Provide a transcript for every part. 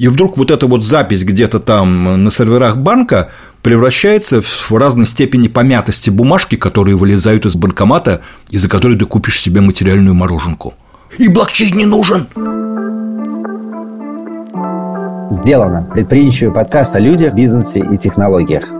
И вдруг вот эта вот запись где-то там на серверах банка превращается в разной степени помятости бумажки, которые вылезают из банкомата, из-за которой ты купишь себе материальную мороженку. И блокчейн не нужен. Сделано. Предприимчивый подкаст о людях, бизнесе и технологиях.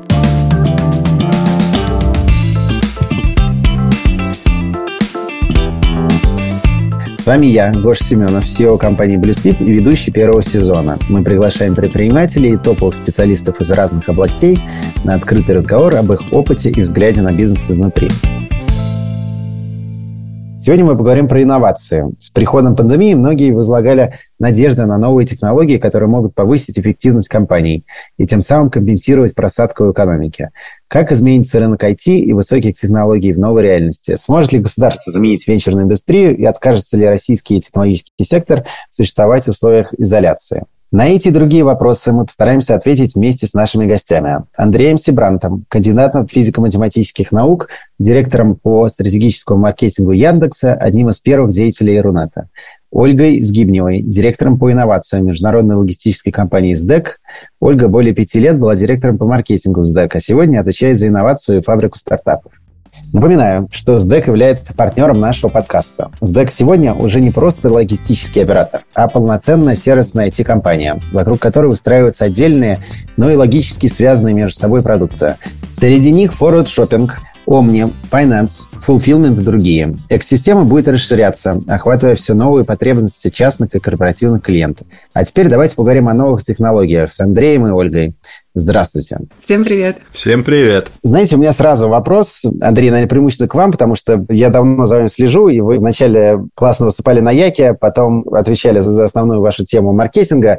Вами я, Гош Семенов, SEO компании BlueSleep и ведущий первого сезона. Мы приглашаем предпринимателей и топовых специалистов из разных областей на открытый разговор об их опыте и взгляде на бизнес изнутри. Сегодня мы поговорим про инновации. С приходом пандемии многие возлагали надежды на новые технологии, которые могут повысить эффективность компаний и тем самым компенсировать просадку в экономике. Как изменится рынок IT и высоких технологий в новой реальности? Сможет ли государство заменить венчурную индустрию и откажется ли российский технологический сектор существовать в условиях изоляции? На эти и другие вопросы мы постараемся ответить вместе с нашими гостями. Андреем Сибрантом, кандидатом физико-математических наук, директором по стратегическому маркетингу Яндекса, одним из первых деятелей Рунета. Ольгой Сгибневой, директором по инновациям международной логистической компании СДЭК. Ольга более пяти лет была директором по маркетингу СДЭК, а сегодня отвечает за инновацию и фабрику стартапов. Напоминаю, что СДЭК является партнером нашего подкаста. СДЭК сегодня уже не просто логистический оператор, а полноценная сервисная IT-компания, вокруг которой выстраиваются отдельные, но и логически связанные между собой продукты. Среди них Forward Shopping, Omni, Finance, Fulfillment и другие. Экосистема будет расширяться, охватывая все новые потребности частных и корпоративных клиентов. А теперь давайте поговорим о новых технологиях с Андреем и Ольгой. Здравствуйте. Всем привет. Всем привет. Знаете, у меня сразу вопрос, Андрей, наверное, преимущественно к вам, потому что я давно за вами слежу, и вы вначале классно выступали на Яке, потом отвечали за основную вашу тему маркетинга.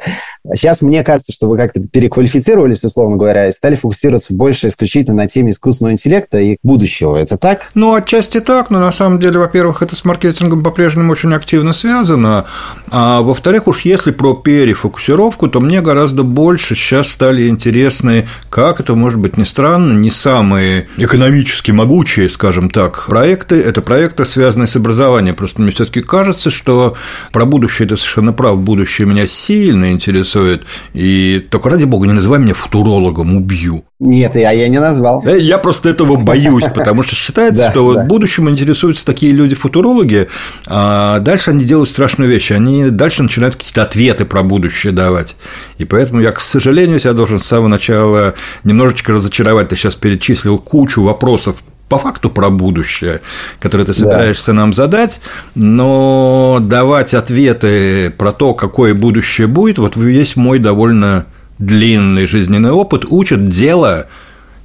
Сейчас мне кажется, что вы как-то переквалифицировались, условно говоря, и стали фокусироваться больше исключительно на теме искусственного интеллекта и будущего. Это так? Ну, отчасти так, но на самом деле, во-первых, это с маркетингом по-прежнему очень активно связано, а во-вторых, уж если про перефокусировку, то мне гораздо больше сейчас стали интересны интересные, как это, может быть, не странно, не самые экономически могучие, скажем так, проекты. Это проекты, связанные с образованием. Просто мне все таки кажется, что про будущее это совершенно прав. Будущее меня сильно интересует. И только ради бога, не называй меня футурологом, убью. Нет, я, я не назвал. Э, я просто этого боюсь, потому что считается, что вот будущим интересуются такие люди-футурологи, а дальше они делают страшную вещь. Они дальше начинают какие-то ответы про будущее давать. И поэтому я, к сожалению, себя должен с самого начала немножечко разочаровать. Ты сейчас перечислил кучу вопросов по факту про будущее, которое ты собираешься да. нам задать, но давать ответы про то, какое будущее будет, вот весь мой довольно длинный жизненный опыт учит дело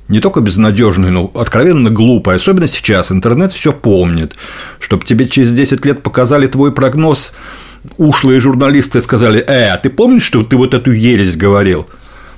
не только безнадежный, но откровенно глупый, особенно сейчас. Интернет все помнит. Чтобы тебе через 10 лет показали твой прогноз, ушлые журналисты сказали, э, а ты помнишь, что ты вот эту ересь говорил?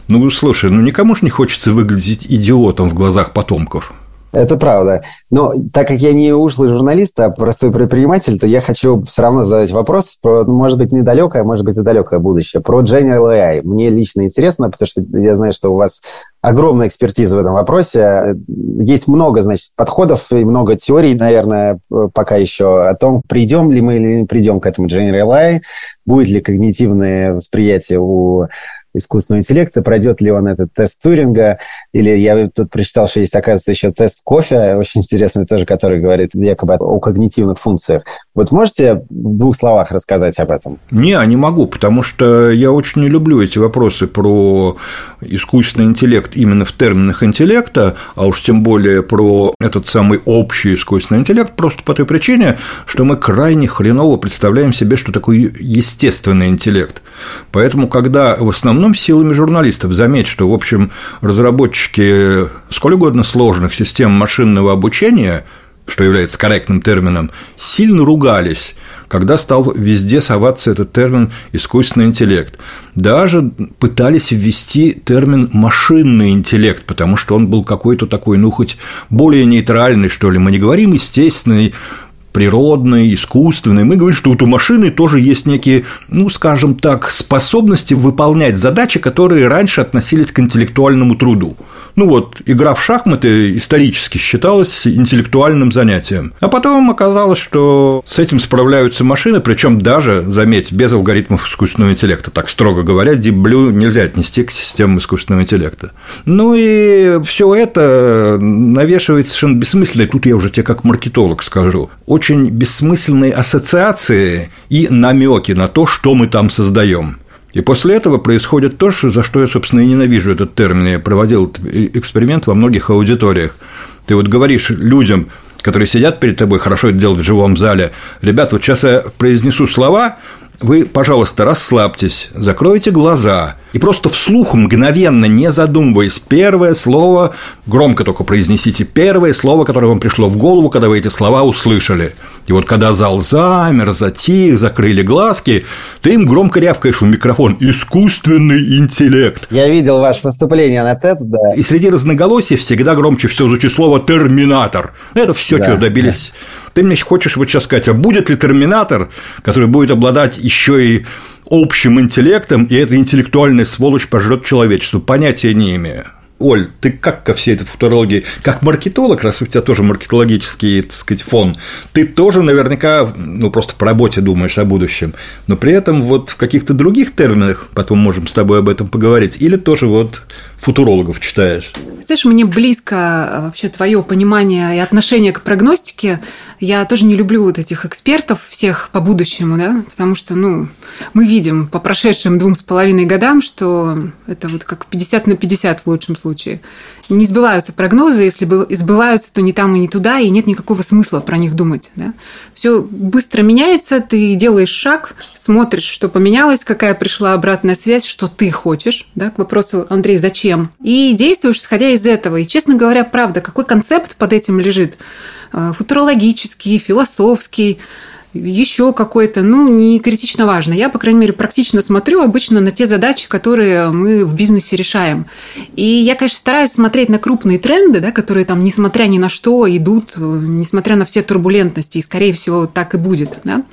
Ну, слушай, ну никому же не хочется выглядеть идиотом в глазах потомков. Это правда. Но так как я не ушлый журналист, а простой предприниматель, то я хочу все равно задать вопрос про, ну, может быть, недалекое, может быть, и далекое будущее. Про General AI. Мне лично интересно, потому что я знаю, что у вас огромная экспертиза в этом вопросе. Есть много, значит, подходов и много теорий, наверное, пока еще о том, придем ли мы или не придем к этому General AI, будет ли когнитивное восприятие у искусственного интеллекта, пройдет ли он этот тест Туринга, или я тут прочитал, что есть, оказывается, еще тест кофе, очень интересный тоже, который говорит якобы о когнитивных функциях. Вот можете в двух словах рассказать об этом? Не, не могу, потому что я очень не люблю эти вопросы про искусственный интеллект именно в терминах интеллекта, а уж тем более про этот самый общий искусственный интеллект, просто по той причине, что мы крайне хреново представляем себе, что такое естественный интеллект. Поэтому, когда в основном силами журналистов, заметь, что, в общем, разработчики сколь угодно сложных систем машинного обучения что является корректным термином, сильно ругались, когда стал везде соваться этот термин «искусственный интеллект». Даже пытались ввести термин «машинный интеллект», потому что он был какой-то такой, ну, хоть более нейтральный, что ли. Мы не говорим «естественный», природной, искусственной. Мы говорим, что вот у машины тоже есть некие, ну, скажем так, способности выполнять задачи, которые раньше относились к интеллектуальному труду. Ну вот, игра в шахматы исторически считалась интеллектуальным занятием. А потом оказалось, что с этим справляются машины, причем даже, заметь, без алгоритмов искусственного интеллекта. Так строго говоря, Deep Blue нельзя отнести к системам искусственного интеллекта. Ну и все это навешивает совершенно бессмысленные, тут я уже тебе как маркетолог скажу, очень бессмысленные ассоциации и намеки на то, что мы там создаем. И после этого происходит то, за что я, собственно, и ненавижу этот термин. Я проводил эксперимент во многих аудиториях. Ты вот говоришь людям, которые сидят перед тобой, хорошо это делать в живом зале, ребят, вот сейчас я произнесу слова, вы, пожалуйста, расслабьтесь, закройте глаза и просто вслух, мгновенно, не задумываясь, первое слово, громко только произнесите первое слово, которое вам пришло в голову, когда вы эти слова услышали. И вот когда зал замер, затих, закрыли глазки, ты им громко рявкаешь в микрофон «Искусственный интеллект». Я видел ваше выступление на TED, да. И среди разноголосий всегда громче все звучит слово «терминатор». Это все, да, чего добились. Да. Ты мне хочешь вот сейчас сказать, а будет ли терминатор, который будет обладать еще и общим интеллектом, и эта интеллектуальная сволочь пожрет человечество? Понятия не имею. Оль, ты как ко всей этой футурологии, как маркетолог, раз у тебя тоже маркетологический, так сказать, фон, ты тоже наверняка, ну, просто по работе думаешь о будущем, но при этом вот в каких-то других терминах, потом можем с тобой об этом поговорить, или тоже вот футурологов читаешь? Знаешь, мне близко а, вообще твое понимание и отношение к прогностике. Я тоже не люблю вот этих экспертов всех по будущему, да, потому что, ну, мы видим по прошедшим двум с половиной годам, что это вот как 50 на 50 в лучшем случае. Не сбываются прогнозы, если сбываются, то не там и не туда, и нет никакого смысла про них думать. Да? Все быстро меняется, ты делаешь шаг, смотришь, что поменялось, какая пришла обратная связь, что ты хочешь, да, к вопросу, Андрей, зачем, и действуешь, исходя из этого. И, честно говоря, правда, какой концепт под этим лежит? Э, футурологический, философский, еще какой-то, ну, не критично важно. Я, по крайней мере, практично смотрю обычно на те задачи, которые мы в бизнесе решаем. И я, конечно, стараюсь смотреть на крупные тренды, да, которые там, несмотря ни на что, идут, э, несмотря на все турбулентности, и, скорее всего, так и будет. Да?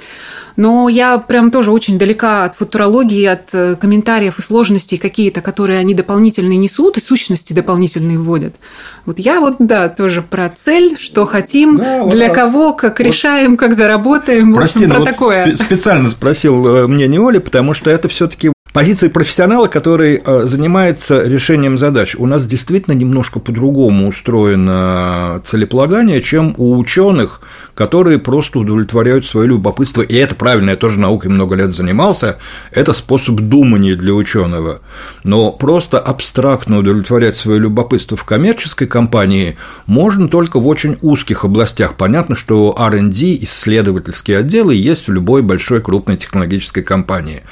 Но я прям тоже очень далека от футурологии, от э, комментариев и сложностей какие-то, которые они дополнительные несут и сущности дополнительные вводят. Вот я вот, да, тоже про цель, что хотим, да, для вот, кого, как вот, решаем, как заработаем. Прости, общем, про вот такое. специально спросил э, мнение Оли, потому что это все таки позиции профессионала, который э, занимается решением задач. У нас действительно немножко по-другому устроено целеполагание, чем у ученых, которые просто удовлетворяют свое любопытство. И это правильно, я тоже наукой много лет занимался. Это способ думания для ученого. Но просто абстрактно удовлетворять свое любопытство в коммерческой компании можно только в очень узких областях. Понятно, что R&D, исследовательские отделы есть в любой большой крупной технологической компании.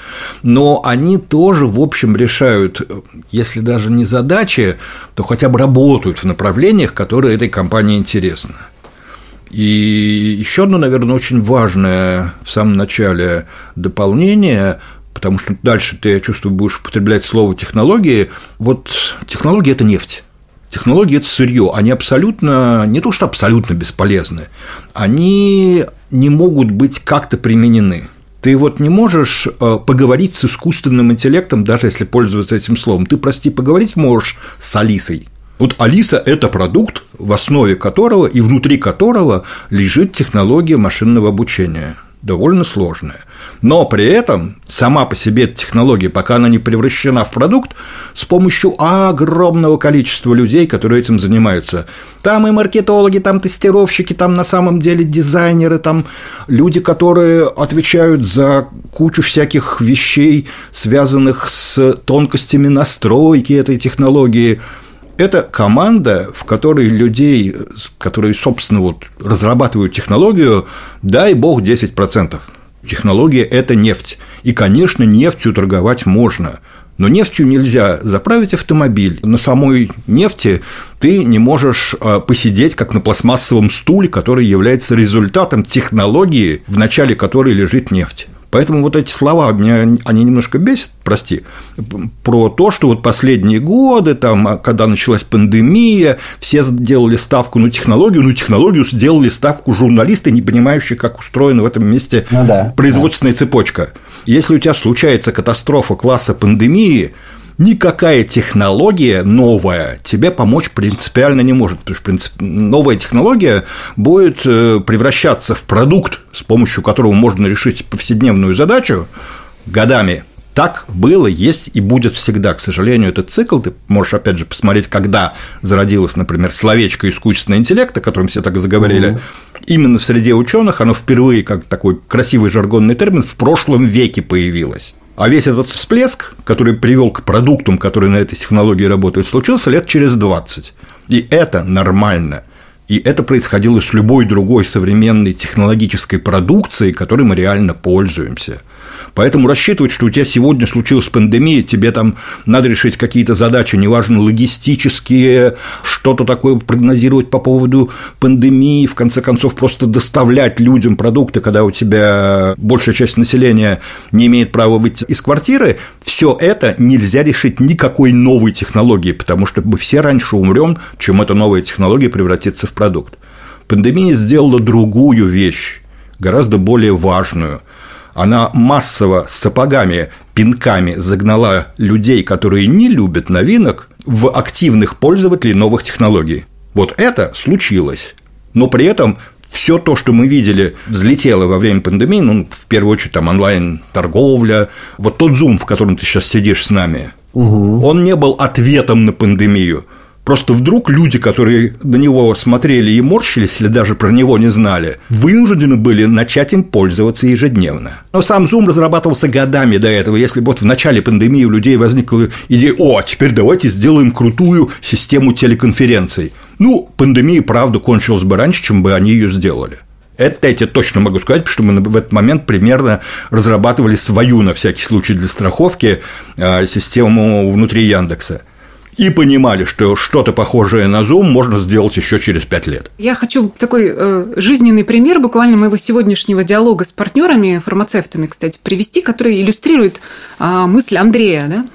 Но они тоже, в общем, решают, если даже не задачи, то хотя бы работают в направлениях, которые этой компании интересны. И еще одно, наверное, очень важное в самом начале дополнение, потому что дальше ты, я чувствую, будешь употреблять слово технологии. Вот технологии – это нефть. Технологии – это сырье, они абсолютно, не то что абсолютно бесполезны, они не могут быть как-то применены. Ты вот не можешь э, поговорить с искусственным интеллектом, даже если пользоваться этим словом. Ты, прости, поговорить можешь с Алисой. Вот Алиса – это продукт, в основе которого и внутри которого лежит технология машинного обучения довольно сложная. Но при этом сама по себе эта технология, пока она не превращена в продукт, с помощью огромного количества людей, которые этим занимаются. Там и маркетологи, там тестировщики, там на самом деле дизайнеры, там люди, которые отвечают за кучу всяких вещей, связанных с тонкостями настройки этой технологии – это команда, в которой людей, которые, собственно, вот разрабатывают технологию, дай бог 10%. Технология – это нефть. И, конечно, нефтью торговать можно. Но нефтью нельзя заправить автомобиль. На самой нефти ты не можешь а, посидеть, как на пластмассовом стуле, который является результатом технологии, в начале которой лежит нефть. Поэтому вот эти слова меня они немножко бесят, прости, про то, что вот последние годы, там, а, когда началась пандемия, все сделали ставку на технологию, ну, технологию сделали ставку журналисты, не понимающие, как устроена в этом месте ну, да, производственная да. цепочка. Если у тебя случается катастрофа класса пандемии, никакая технология новая тебе помочь принципиально не может, потому что принцип... новая технология будет э, превращаться в продукт, с помощью которого можно решить повседневную задачу годами. Так было, есть и будет всегда. К сожалению, этот цикл, ты можешь, опять же, посмотреть, когда зародилось, например, словечко искусственный интеллект, о котором все так заговорили, угу. именно в среде ученых оно впервые, как такой красивый жаргонный термин, в прошлом веке появилось. А весь этот всплеск, который привел к продуктам, которые на этой технологии работают, случился лет через 20. И это нормально. И это происходило с любой другой современной технологической продукцией, которой мы реально пользуемся – Поэтому рассчитывать, что у тебя сегодня случилась пандемия, тебе там надо решить какие-то задачи, неважно, логистические, что-то такое прогнозировать по поводу пандемии, в конце концов, просто доставлять людям продукты, когда у тебя большая часть населения не имеет права выйти из квартиры, все это нельзя решить никакой новой технологией, потому что мы все раньше умрем, чем эта новая технология превратится в продукт. Пандемия сделала другую вещь, гораздо более важную – она массово сапогами, пинками загнала людей, которые не любят новинок, в активных пользователей новых технологий. Вот это случилось. Но при этом все то, что мы видели, взлетело во время пандемии, ну, в первую очередь, там, онлайн-торговля, вот тот зум, в котором ты сейчас сидишь с нами, угу. он не был ответом на пандемию. Просто вдруг люди, которые на него смотрели и морщились, или даже про него не знали, вынуждены были начать им пользоваться ежедневно. Но сам Zoom разрабатывался годами до этого. Если бы вот в начале пандемии у людей возникла идея, о, теперь давайте сделаем крутую систему телеконференций. Ну, пандемия, правда, кончилась бы раньше, чем бы они ее сделали. Это я тебе точно могу сказать, потому что мы в этот момент примерно разрабатывали свою, на всякий случай, для страховки а, систему внутри Яндекса и понимали, что что-то похожее на Zoom можно сделать еще через пять лет. Я хочу такой э, жизненный пример буквально моего сегодняшнего диалога с партнерами, фармацевтами, кстати, привести, который иллюстрирует э, мысль Андрея. Да?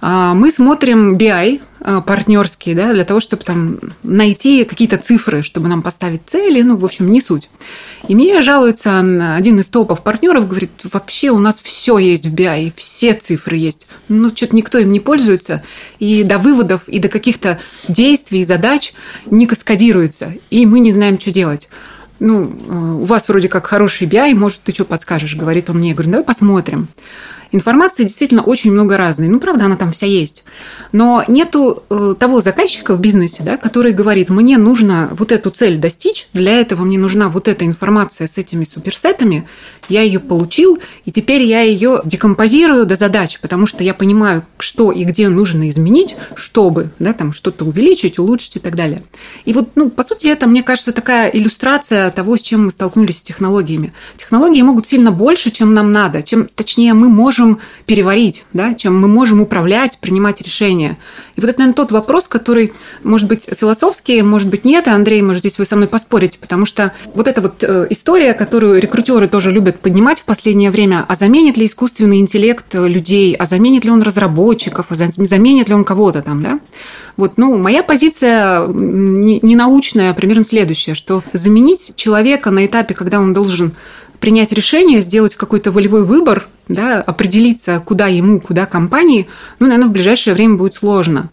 А, мы смотрим BI партнерские, да, для того, чтобы там найти какие-то цифры, чтобы нам поставить цели, ну, в общем, не суть. И мне жалуется один из топов партнеров, говорит, вообще у нас все есть в BI, все цифры есть, но что-то никто им не пользуется, и до выводов, и до каких-то действий, задач не каскадируется, и мы не знаем, что делать ну, э, у вас вроде как хороший BI, может, ты что подскажешь, говорит он мне. Я говорю, давай посмотрим. Информации действительно очень много разной. Ну, правда, она там вся есть. Но нету э, того заказчика в бизнесе, да, который говорит, мне нужно вот эту цель достичь, для этого мне нужна вот эта информация с этими суперсетами, я ее получил, и теперь я ее декомпозирую до задач, потому что я понимаю, что и где нужно изменить, чтобы да, там что-то увеличить, улучшить и так далее. И вот, ну, по сути, это, мне кажется, такая иллюстрация того, с чем мы столкнулись с технологиями. Технологии могут сильно больше, чем нам надо, чем, точнее, мы можем переварить, да, чем мы можем управлять, принимать решения. И вот это, наверное, тот вопрос, который, может быть, философский, может быть, нет, Андрей, может, здесь вы со мной поспорите, потому что вот эта вот э, история, которую рекрутеры тоже любят поднимать в последнее время, а заменит ли искусственный интеллект людей, а заменит ли он разработчиков, а заменит ли он кого-то там, да? Вот, ну, моя позиция не научная, а примерно следующая, что заменить человека на этапе, когда он должен принять решение, сделать какой-то волевой выбор, да, определиться, куда ему, куда компании, ну, наверное, в ближайшее время будет сложно.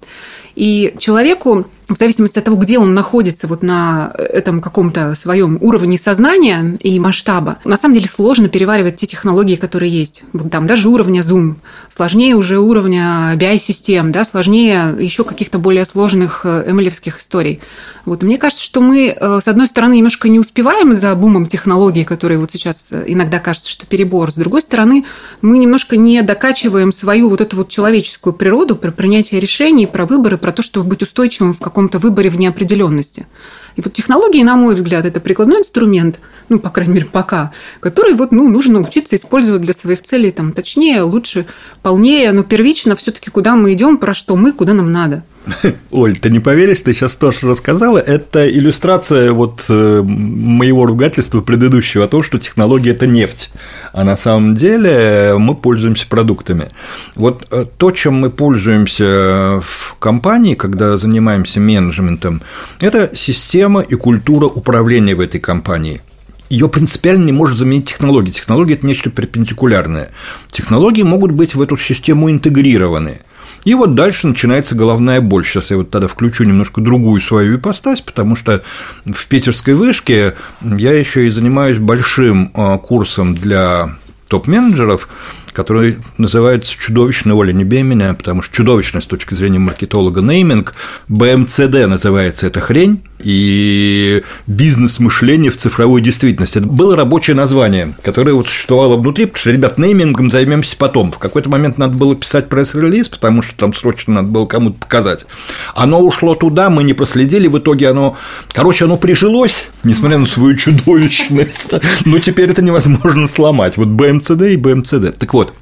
И человеку в зависимости от того, где он находится вот на этом каком-то своем уровне сознания и масштаба, на самом деле сложно переваривать те технологии, которые есть. Вот там даже уровня Zoom, сложнее уже уровня BI-систем, да, сложнее еще каких-то более сложных эмлевских историй. Вот мне кажется, что мы, э, с одной стороны, немножко не успеваем за бумом технологий, которые вот сейчас э, иногда кажется, что перебор. С другой стороны, мы немножко не докачиваем свою вот эту вот человеческую природу про принятие решений, про выборы, про то, чтобы быть устойчивым в каком-то выборе в неопределенности. И вот технологии, на мой взгляд, это прикладной инструмент, ну, по крайней мере, пока, который вот, ну, нужно учиться использовать для своих целей, там, точнее, лучше, полнее, но первично все таки куда мы идем, про что мы, куда нам надо. Оль, ты не поверишь, ты сейчас тоже рассказала. Это иллюстрация вот э, моего ругательства предыдущего о том, что технология – это нефть, а на самом деле мы пользуемся продуктами. Вот э, то, чем мы пользуемся в компании, когда занимаемся менеджментом, это система и культура управления в этой компании – ее принципиально не может заменить технологии. Технологии – это нечто перпендикулярное. Технологии могут быть в эту систему интегрированы – И вот дальше начинается головная боль. Сейчас я вот тогда включу немножко другую свою ипостась, потому что в питерской вышке я еще и занимаюсь большим а, курсом для топ-менеджеров, который называется «Чудовищная Оля, не бей меня», потому что чудовищная с точки зрения маркетолога нейминг, БМЦД называется эта хрень, и бизнес-мышление в цифровой действительности. Это было рабочее название, которое вот существовало внутри, потому что, ребят, неймингом займемся потом. В какой-то момент надо было писать пресс-релиз, потому что там срочно надо было кому-то показать. Оно ушло туда, мы не проследили, в итоге оно, короче, оно прижилось, несмотря на свою чудовищность, но теперь это невозможно сломать. Вот БМЦД и БМЦД. Так вот,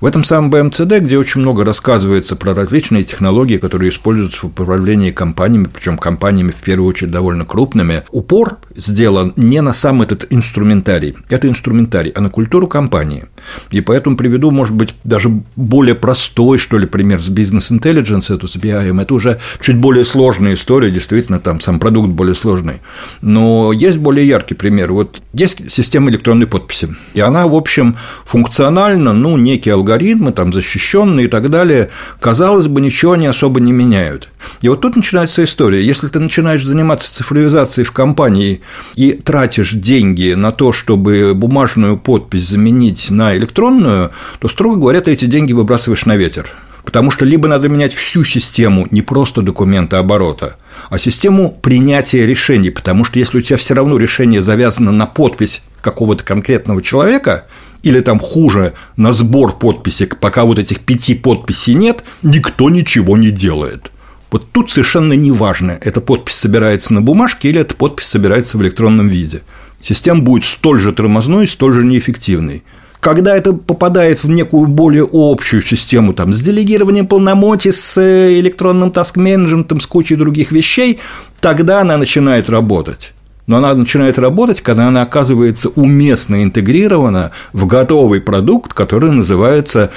в этом самом BMCD, где очень много рассказывается про различные технологии, которые используются в управлении компаниями, причем компаниями в первую очередь довольно крупными, упор сделан не на сам этот инструментарий, это инструментарий, а на культуру компании. И поэтому приведу, может быть, даже более простой, что ли, пример с бизнес-интеллигенс, это с BIM, это уже чуть более сложная история, действительно, там сам продукт более сложный. Но есть более яркий пример. Вот есть система электронной подписи, и она, в общем, функционально, ну, не некие алгоритмы, там, защищенные и так далее, казалось бы, ничего они особо не меняют. И вот тут начинается история. Если ты начинаешь заниматься цифровизацией в компании и тратишь деньги на то, чтобы бумажную подпись заменить на электронную, то, строго говоря, ты эти деньги выбрасываешь на ветер. Потому что либо надо менять всю систему, не просто документы оборота, а систему принятия решений, потому что если у тебя все равно решение завязано на подпись какого-то конкретного человека, или там хуже, на сбор подписей, пока вот этих пяти подписей нет, никто ничего не делает. Вот тут совершенно не важно, эта подпись собирается на бумажке или эта подпись собирается в электронном виде. Система будет столь же тормозной, столь же неэффективной. Когда это попадает в некую более общую систему там, с делегированием полномочий, с э, электронным таск-менеджментом, с кучей других вещей, тогда она начинает работать но она начинает работать, когда она оказывается уместно интегрирована в готовый продукт, который называется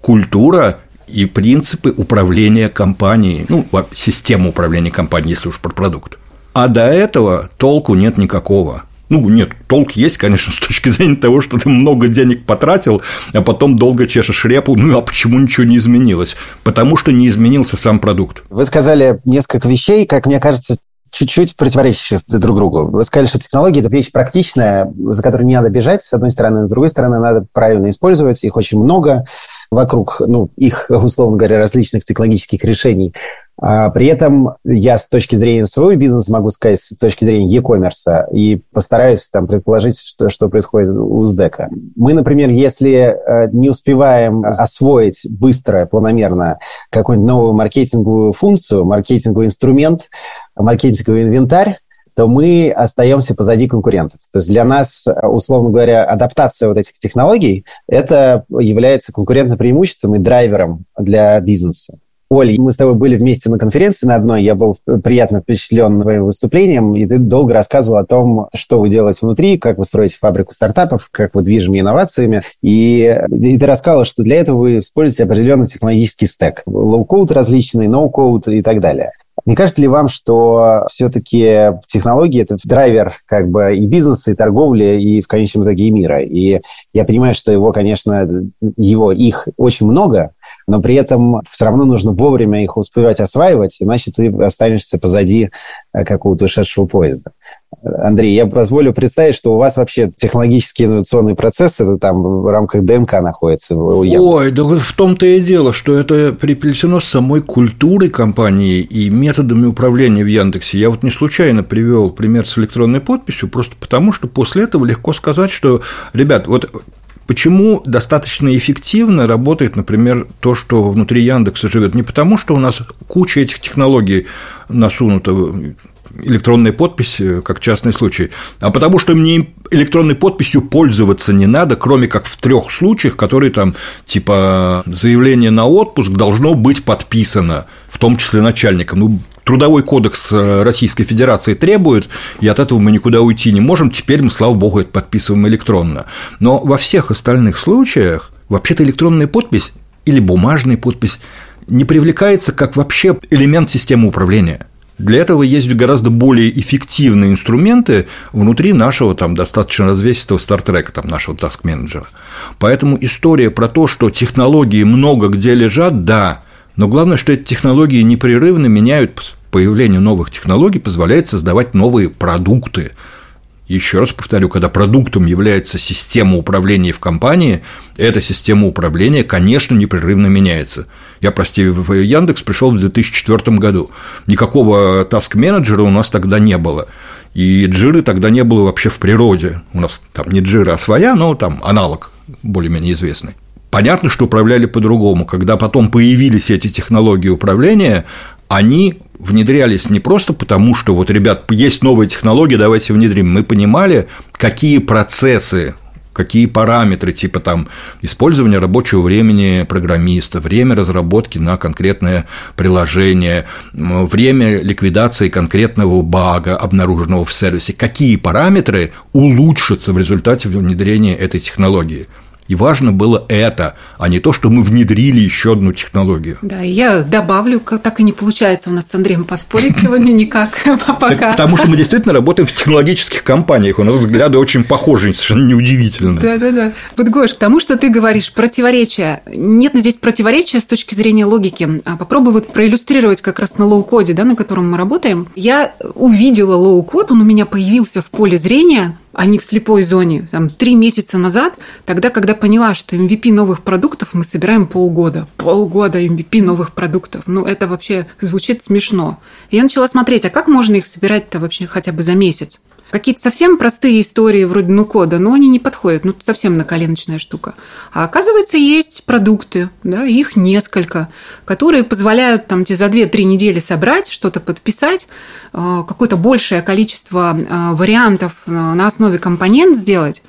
культура и принципы управления компанией, ну, система управления компанией, если уж про продукт. А до этого толку нет никакого. Ну, нет, толк есть, конечно, с точки зрения того, что ты много денег потратил, а потом долго чешешь репу. Ну, а почему ничего не изменилось? Потому что не изменился сам продукт. Вы сказали несколько вещей, как мне кажется, чуть-чуть противоречащие друг другу. Вы сказали, что технологии – это вещь практичная, за которой не надо бежать, с одной стороны, с другой стороны, надо правильно использовать, их очень много вокруг, ну, их, условно говоря, различных технологических решений. А при этом я с точки зрения своего бизнеса могу сказать, с точки зрения e-commerce, и постараюсь там предположить, что, что происходит у СДЭКа. Мы, например, если э, не успеваем освоить быстро, планомерно какую-нибудь новую маркетинговую функцию, маркетинговый инструмент, маркетинговый инвентарь, то мы остаемся позади конкурентов. То есть для нас, условно говоря, адаптация вот этих технологий – это является конкурентным преимуществом и драйвером для бизнеса. Оль, мы с тобой были вместе на конференции на одной, я был приятно впечатлен твоим выступлением, и ты долго рассказывал о том, что вы делаете внутри, как вы строите фабрику стартапов, как вы движимы инновациями, и, и ты рассказывал, что для этого вы используете определенный технологический стек, low-code различный, no-code и так далее. Не кажется ли вам, что все-таки технологии – это драйвер как бы и бизнеса, и торговли, и в конечном итоге и мира? И я понимаю, что его, конечно, его, их очень много, но при этом все равно нужно вовремя их успевать осваивать, иначе ты останешься позади э, какого-то ушедшего поезда. Андрей, я позволю представить, что у вас вообще технологический инновационный процесс, это там в рамках ДНК находится. Ой, да в том-то и дело, что это приплетено с самой культурой компании и методами управления в Яндексе. Я вот не случайно привел пример с электронной подписью, просто потому что после этого легко сказать, что, ребят, вот Почему достаточно эффективно работает, например, то, что внутри Яндекса живет? Не потому, что у нас куча этих технологий насунута электронная подпись как частный случай, а потому что мне электронной подписью пользоваться не надо, кроме как в трех случаях, которые там типа заявление на отпуск должно быть подписано, в том числе начальником. Ну, Трудовой кодекс э, Российской Федерации требует, и от этого мы никуда уйти не можем. Теперь мы, слава богу, это подписываем электронно. Но во всех остальных случаях вообще-то электронная подпись или бумажная подпись не привлекается как вообще элемент системы управления. Для этого есть гораздо более эффективные инструменты внутри нашего там, достаточно развесистого стартрека, там, нашего таск-менеджера. Поэтому история про то, что технологии много где лежат, да, Но главное, что эти технологии непрерывно меняют появление новых технологий, позволяет создавать новые продукты. Еще раз повторю, когда продуктом является система управления в компании, эта система управления, конечно, непрерывно меняется. Я, прости, в Яндекс пришел в 2004 году. Никакого таск-менеджера у нас тогда не было. И джиры тогда не было вообще в природе. У нас там не джира, а своя, но там аналог более-менее известный. Понятно, что управляли по-другому. Когда потом появились эти технологии управления, они внедрялись не просто потому, что вот, ребят, есть новые технологии, давайте внедрим. Мы понимали, какие процессы какие параметры, типа там использования рабочего времени программиста, время разработки на конкретное приложение, время ликвидации конкретного бага, обнаруженного в сервисе, какие параметры улучшатся в результате внедрения этой технологии. И важно было это, а не то, что мы внедрили еще одну технологию. Да, и я добавлю, так и не получается у нас с Андреем поспорить сегодня никак пока. Потому что мы действительно работаем в технологических компаниях, у нас взгляды очень похожи, совершенно неудивительно. Да-да-да. Вот, Гош, к тому, что ты говоришь, противоречия. Нет здесь противоречия с точки зрения логики. А попробуй вот проиллюстрировать как раз на low-code е, да, на котором мы работаем. Я увидела low-code, он у меня появился в поле зрения, не в слепой зоне. Там, три месяца назад, тогда, когда поняла, что MVP новых продуктов мы собираем полгода. Полгода MVP новых продуктов. Ну, это вообще звучит смешно. И я начала смотреть, а как можно их собирать-то вообще хотя бы за месяц? Какие-то совсем простые истории вроде ну кода, но они не подходят, ну совсем на коленочная штука. А оказывается, есть продукты, да, их несколько, которые позволяют там тебе за 2-3 недели собрать, что-то подписать, э, какое-то большее количество э, вариантов э, на основе компонент сделать,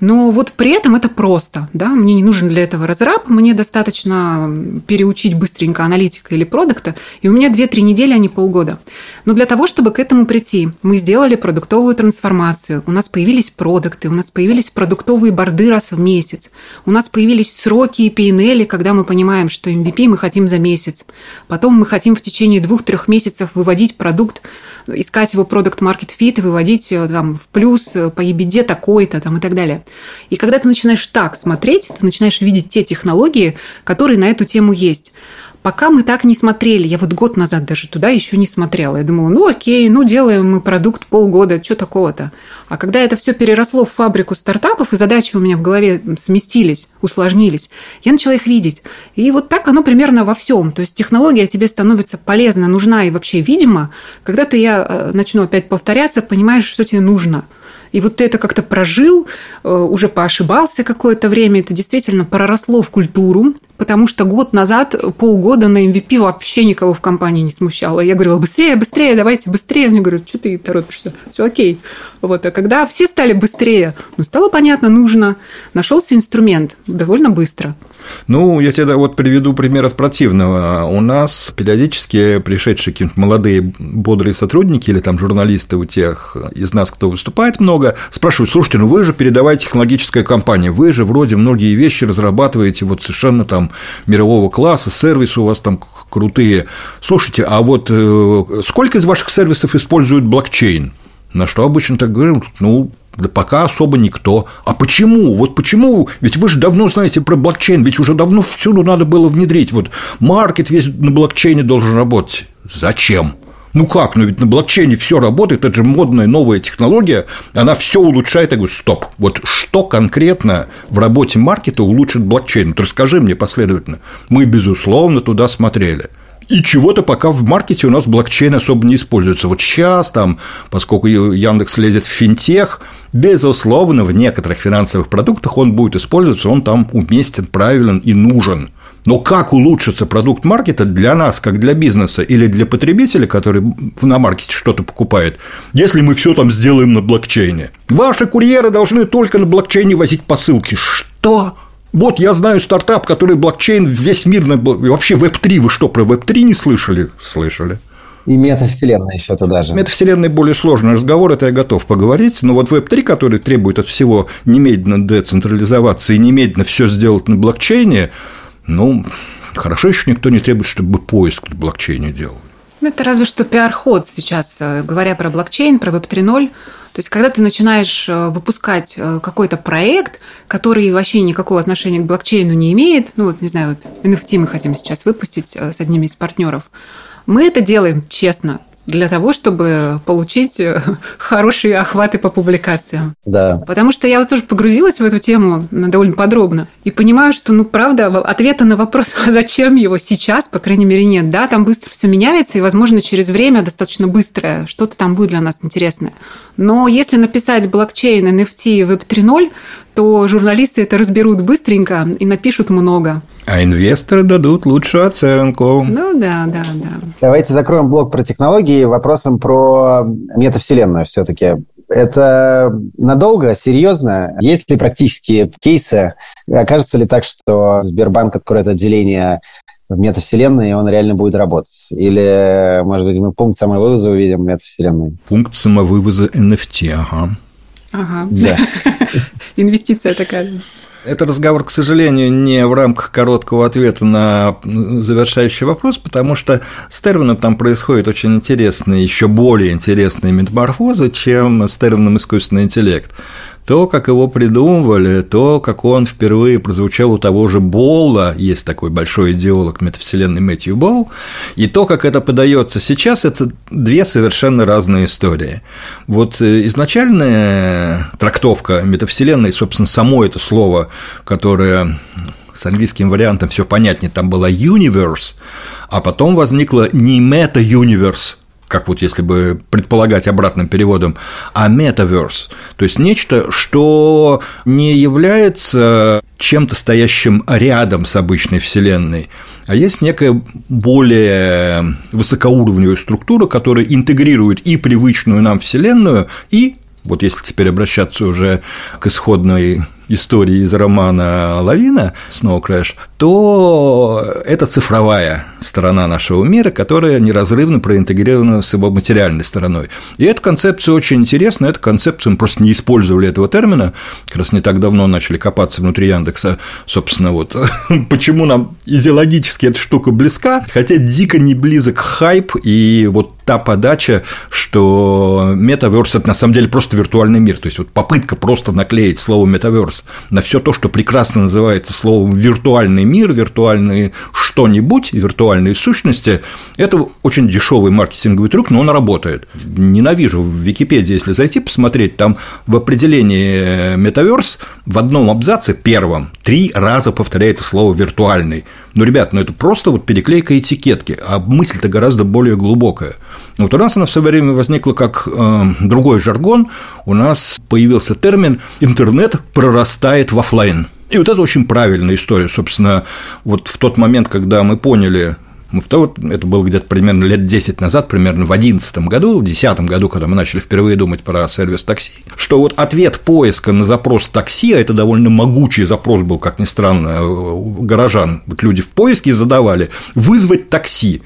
но вот при этом это просто, да, мне не нужен для этого разраб, мне достаточно переучить быстренько аналитика или продукта, и у меня 2-3 недели, а не полгода. Но для того, чтобы к этому прийти, мы сделали продуктовую трансформацию, у нас появились продукты, у нас появились продуктовые борды раз в месяц, у нас появились сроки и PNL, когда мы понимаем, что MVP мы хотим за месяц, потом мы хотим в течение двух-трех месяцев выводить продукт искать его продукт market fit выводить э, там, в плюс э, по EBD такой-то там, и так далее. И когда ты начинаешь так смотреть, ты начинаешь видеть те технологии, которые на эту тему есть. Пока мы так не смотрели, я вот год назад даже туда еще не смотрела. Я думала, ну окей, ну делаем мы продукт полгода, что такого-то. А когда это все переросло в фабрику стартапов, и задачи у меня в голове сместились, усложнились, я начала их видеть. И вот так оно примерно во всем. То есть технология тебе становится полезна, нужна и вообще видима, когда ты, я э, начну опять повторяться, понимаешь, что тебе нужно – и вот ты это как-то прожил, э, уже поошибался какое-то время, это действительно проросло в культуру, потому что год назад, полгода на MVP вообще никого в компании не смущало. Я говорила, быстрее, быстрее, давайте быстрее. Мне говорят, что ты торопишься? Все окей. Вот. А когда все стали быстрее, ну, стало понятно, нужно, нашелся инструмент довольно быстро. Ну, я тебе вот приведу пример от противного. У нас периодически пришедшие молодые бодрые сотрудники или там журналисты у тех из нас, кто выступает много, спрашивают, слушайте, ну вы же передовая технологическая компания, вы же вроде многие вещи разрабатываете вот совершенно там мирового класса, сервисы у вас там крутые. Слушайте, а вот э, сколько из ваших сервисов используют блокчейн? На что обычно так говорим, ну, да пока особо никто. А почему? Вот почему? Ведь вы же давно знаете про блокчейн, ведь уже давно всюду надо было внедрить. Вот маркет весь на блокчейне должен работать. Зачем? Ну как? Ну ведь на блокчейне все работает, это же модная новая технология, она все улучшает. Я говорю, стоп, вот что конкретно в работе маркета улучшит блокчейн? Вот расскажи мне последовательно. Мы, безусловно, туда смотрели и чего-то пока в маркете у нас блокчейн особо не используется. Вот сейчас там, поскольку Яндекс лезет в финтех, безусловно, в некоторых финансовых продуктах он будет использоваться, он там уместен, правилен и нужен. Но как улучшится продукт маркета для нас, как для бизнеса или для потребителя, который на маркете что-то покупает, если мы все там сделаем на блокчейне? Ваши курьеры должны только на блокчейне возить посылки. Что? Вот я знаю стартап, который блокчейн весь мир, на... вообще Web3, вы что, про Web3 не слышали? Слышали. И метавселенная еще туда же. Метавселенная более сложный разговор, это я готов поговорить. Но вот Web3, который требует от всего немедленно децентрализоваться и немедленно все сделать на блокчейне, ну, хорошо еще никто не требует, чтобы поиск на блокчейне делал. Ну, это разве что пиар-ход сейчас, э, говоря про блокчейн, про Web 3.0. То есть, когда ты начинаешь э, выпускать э, какой-то проект, который вообще никакого отношения к блокчейну не имеет, ну, вот, не знаю, вот NFT мы хотим сейчас выпустить с одним из партнеров, мы это делаем честно, для того, чтобы получить э, хорошие охваты по публикациям. Да. Потому что я вот тоже погрузилась в эту тему довольно подробно и понимаю, что, ну, правда, ответа на вопрос, а зачем его сейчас, по крайней мере, нет. Да, там быстро все меняется, и, возможно, через время достаточно быстрое что-то там будет для нас интересное. Но если написать блокчейн, NFT, Web 3.0, то журналисты это разберут быстренько и напишут много. А инвесторы дадут лучшую оценку. Ну да, да, да. Давайте закроем блок про технологии вопросом про метавселенную все-таки. Это надолго, серьезно? Есть ли практические кейсы? Окажется ли так, что Сбербанк откроет отделение в метавселенной, и он реально будет работать? Или, может быть, мы пункт самовывоза увидим в метавселенной? Пункт самовывоза NFT, ага. Ага. Да. Инвестиция такая. Это разговор, к сожалению, не в рамках короткого ответа на завершающий вопрос, потому что с термином там происходит очень интересные, еще более интересные метаморфозы, чем с термином искусственный интеллект то, как его придумывали, то, как он впервые прозвучал у того же Болла, есть такой большой идеолог метавселенной Мэтью Болл, и то, как это подается сейчас, это две совершенно разные истории. Вот э, изначальная трактовка метавселенной, собственно, само это слово, которое с английским вариантом все понятнее, там была universe, а потом возникла не meta-universe, как вот если бы предполагать обратным переводом, а метаверс, то есть нечто, что не является чем-то стоящим рядом с обычной Вселенной, а есть некая более высокоуровневая структура, которая интегрирует и привычную нам Вселенную, и вот если теперь обращаться уже к исходной истории из романа «Лавина» Snow Crash, то это цифровая сторона нашего мира, которая неразрывно проинтегрирована с его материальной стороной. И эта концепция очень интересна, эту концепцию мы просто не использовали этого термина, как раз не так давно начали копаться внутри Яндекса, собственно, вот почему нам идеологически эта штука близка, хотя дико не близок хайп и вот та подача, что метаверс – это на самом деле просто виртуальный мир, то есть вот попытка просто наклеить слово метаверс на все то, что прекрасно называется словом виртуальный мир, виртуальные что-нибудь, виртуальные сущности, это очень дешевый маркетинговый трюк, но он работает. Ненавижу в Википедии, если зайти посмотреть, там в определении метаверс в одном абзаце первом три раза повторяется слово виртуальный. Ну, ребят, ну это просто вот переклейка этикетки, а мысль-то гораздо более глубокая. Вот у нас она все время возникла как э, другой жаргон, у нас появился термин «интернет прорастает в офлайн». И вот это очень правильная история, собственно, вот в тот момент, когда мы поняли, это было где-то примерно лет 10 назад, примерно в 2011 году, в 2010 году, когда мы начали впервые думать про сервис такси, что вот ответ поиска на запрос такси, а это довольно могучий запрос был, как ни странно, у горожан, люди в поиске задавали, вызвать такси.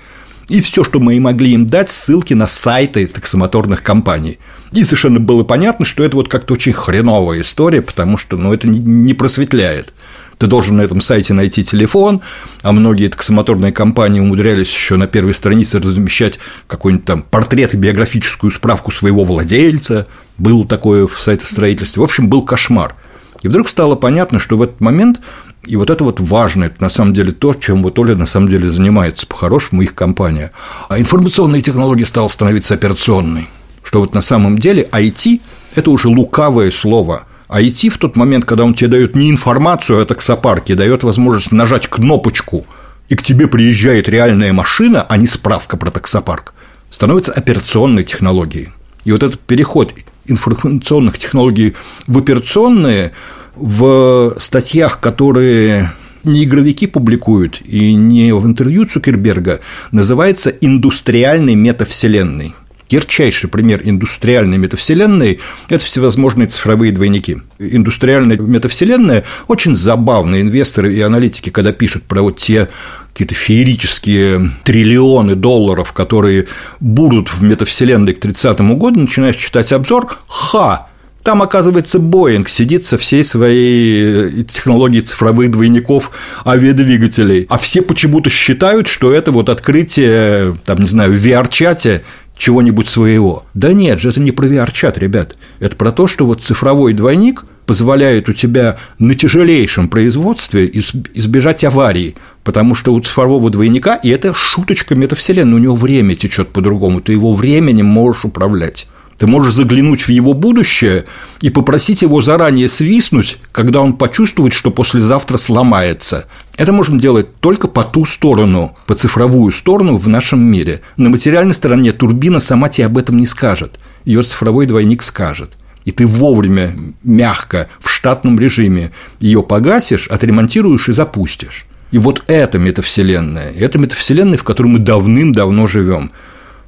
И все, что мы и могли им дать, ссылки на сайты таксомоторных компаний. И совершенно было понятно, что это вот как-то очень хреновая история, потому что ну, это не просветляет. Ты должен на этом сайте найти телефон, а многие таксомоторные компании умудрялись еще на первой странице размещать какой-нибудь там портрет и биографическую справку своего владельца. Было такое в сайтостроительстве. В общем, был кошмар. И вдруг стало понятно, что в этот момент и вот это вот важно, это на самом деле то, чем вот Оля на самом деле занимается по-хорошему их компания. А информационные технологии стала становиться операционной что вот на самом деле IT – это уже лукавое слово. IT в тот момент, когда он тебе дает не информацию о таксопарке, дает возможность нажать кнопочку, и к тебе приезжает реальная машина, а не справка про таксопарк, становится операционной технологией. И вот этот переход информационных технологий в операционные в статьях, которые не игровики публикуют и не в интервью Цукерберга, называется индустриальной метавселенной. Ярчайший пример индустриальной метавселенной – это всевозможные цифровые двойники. Индустриальная метавселенная – очень забавные инвесторы и аналитики, когда пишут про вот те какие-то феерические триллионы долларов, которые будут в метавселенной к 30 году, начинаешь читать обзор – ха! Там, оказывается, Боинг сидит со всей своей э, технологией цифровых двойников авиадвигателей. А все почему-то считают, что это вот открытие, там, не знаю, в VR-чате чего-нибудь своего. Да нет же, это не про VR-чат, ребят. Это про то, что вот цифровой двойник позволяет у тебя на тяжелейшем производстве избежать аварии, потому что у цифрового двойника, и это шуточка метавселенной, у него время течет по-другому, ты его временем можешь управлять. Ты можешь заглянуть в его будущее и попросить его заранее свистнуть, когда он почувствует, что послезавтра сломается. Это можно делать только по ту сторону, по цифровую сторону в нашем мире. На материальной стороне турбина сама тебе об этом не скажет. Ее цифровой двойник скажет. И ты вовремя, мягко, в штатном режиме ее погасишь, отремонтируешь и запустишь. И вот это метавселенная. Это метавселенная, в которой мы давным-давно живем.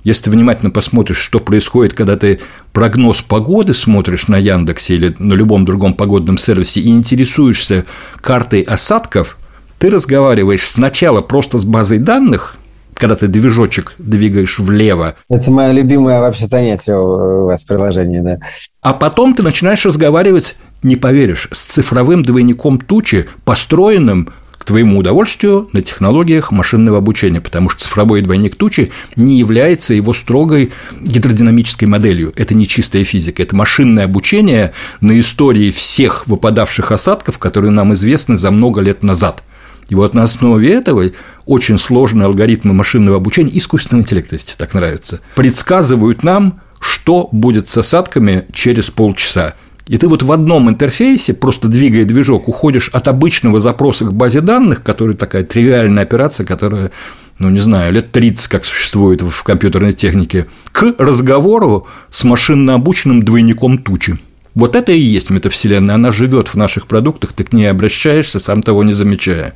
Если ты внимательно посмотришь, что происходит, когда ты прогноз погоды смотришь на Яндексе или на любом другом погодном сервисе и интересуешься картой осадков, ты разговариваешь сначала просто с базой данных, когда ты движочек двигаешь влево. Это мое любимое вообще занятие у вас в приложении, да. А потом ты начинаешь разговаривать, не поверишь, с цифровым двойником тучи, построенным твоему удовольствию на технологиях машинного обучения, потому что цифровой двойник тучи не является его строгой гидродинамической моделью. Это не чистая физика, это машинное обучение на истории всех выпадавших осадков, которые нам известны за много лет назад. И вот на основе этого очень сложные алгоритмы машинного обучения, искусственного интеллекта, если так нравится, предсказывают нам, что будет с осадками через полчаса. И ты вот в одном интерфейсе, просто двигая движок, уходишь от обычного запроса к базе данных, который такая тривиальная операция, которая ну, не знаю, лет 30, как существует в компьютерной технике, к разговору с машинно обученным двойником тучи. Вот это и есть метавселенная, она живет в наших продуктах, ты к ней обращаешься, сам того не замечая.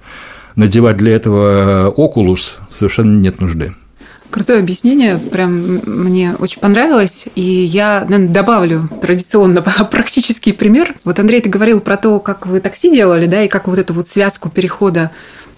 Надевать для этого Oculus совершенно нет нужды. Крутое объяснение, прям мне очень понравилось. И я, наверное, добавлю традиционно практический пример. Вот, Андрей, ты говорил про то, как вы такси делали, да, и как вот эту вот связку перехода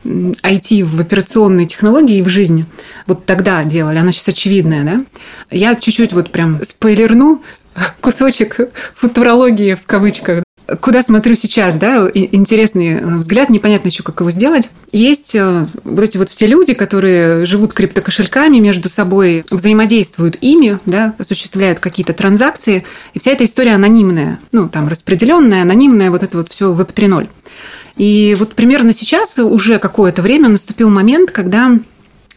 IT в операционные технологии и в жизнь вот тогда делали, она сейчас очевидная, да? Я чуть-чуть вот прям спойлерну кусочек футурологии в кавычках куда смотрю сейчас, да, интересный э, взгляд, непонятно еще, как его сделать. Есть э, вот эти вот все люди, которые живут криптокошельками, между собой взаимодействуют ими, да, осуществляют какие-то транзакции, и вся эта история анонимная, ну, там, распределенная, анонимная, вот это вот все Web 3.0. И вот примерно сейчас уже какое-то время наступил момент, когда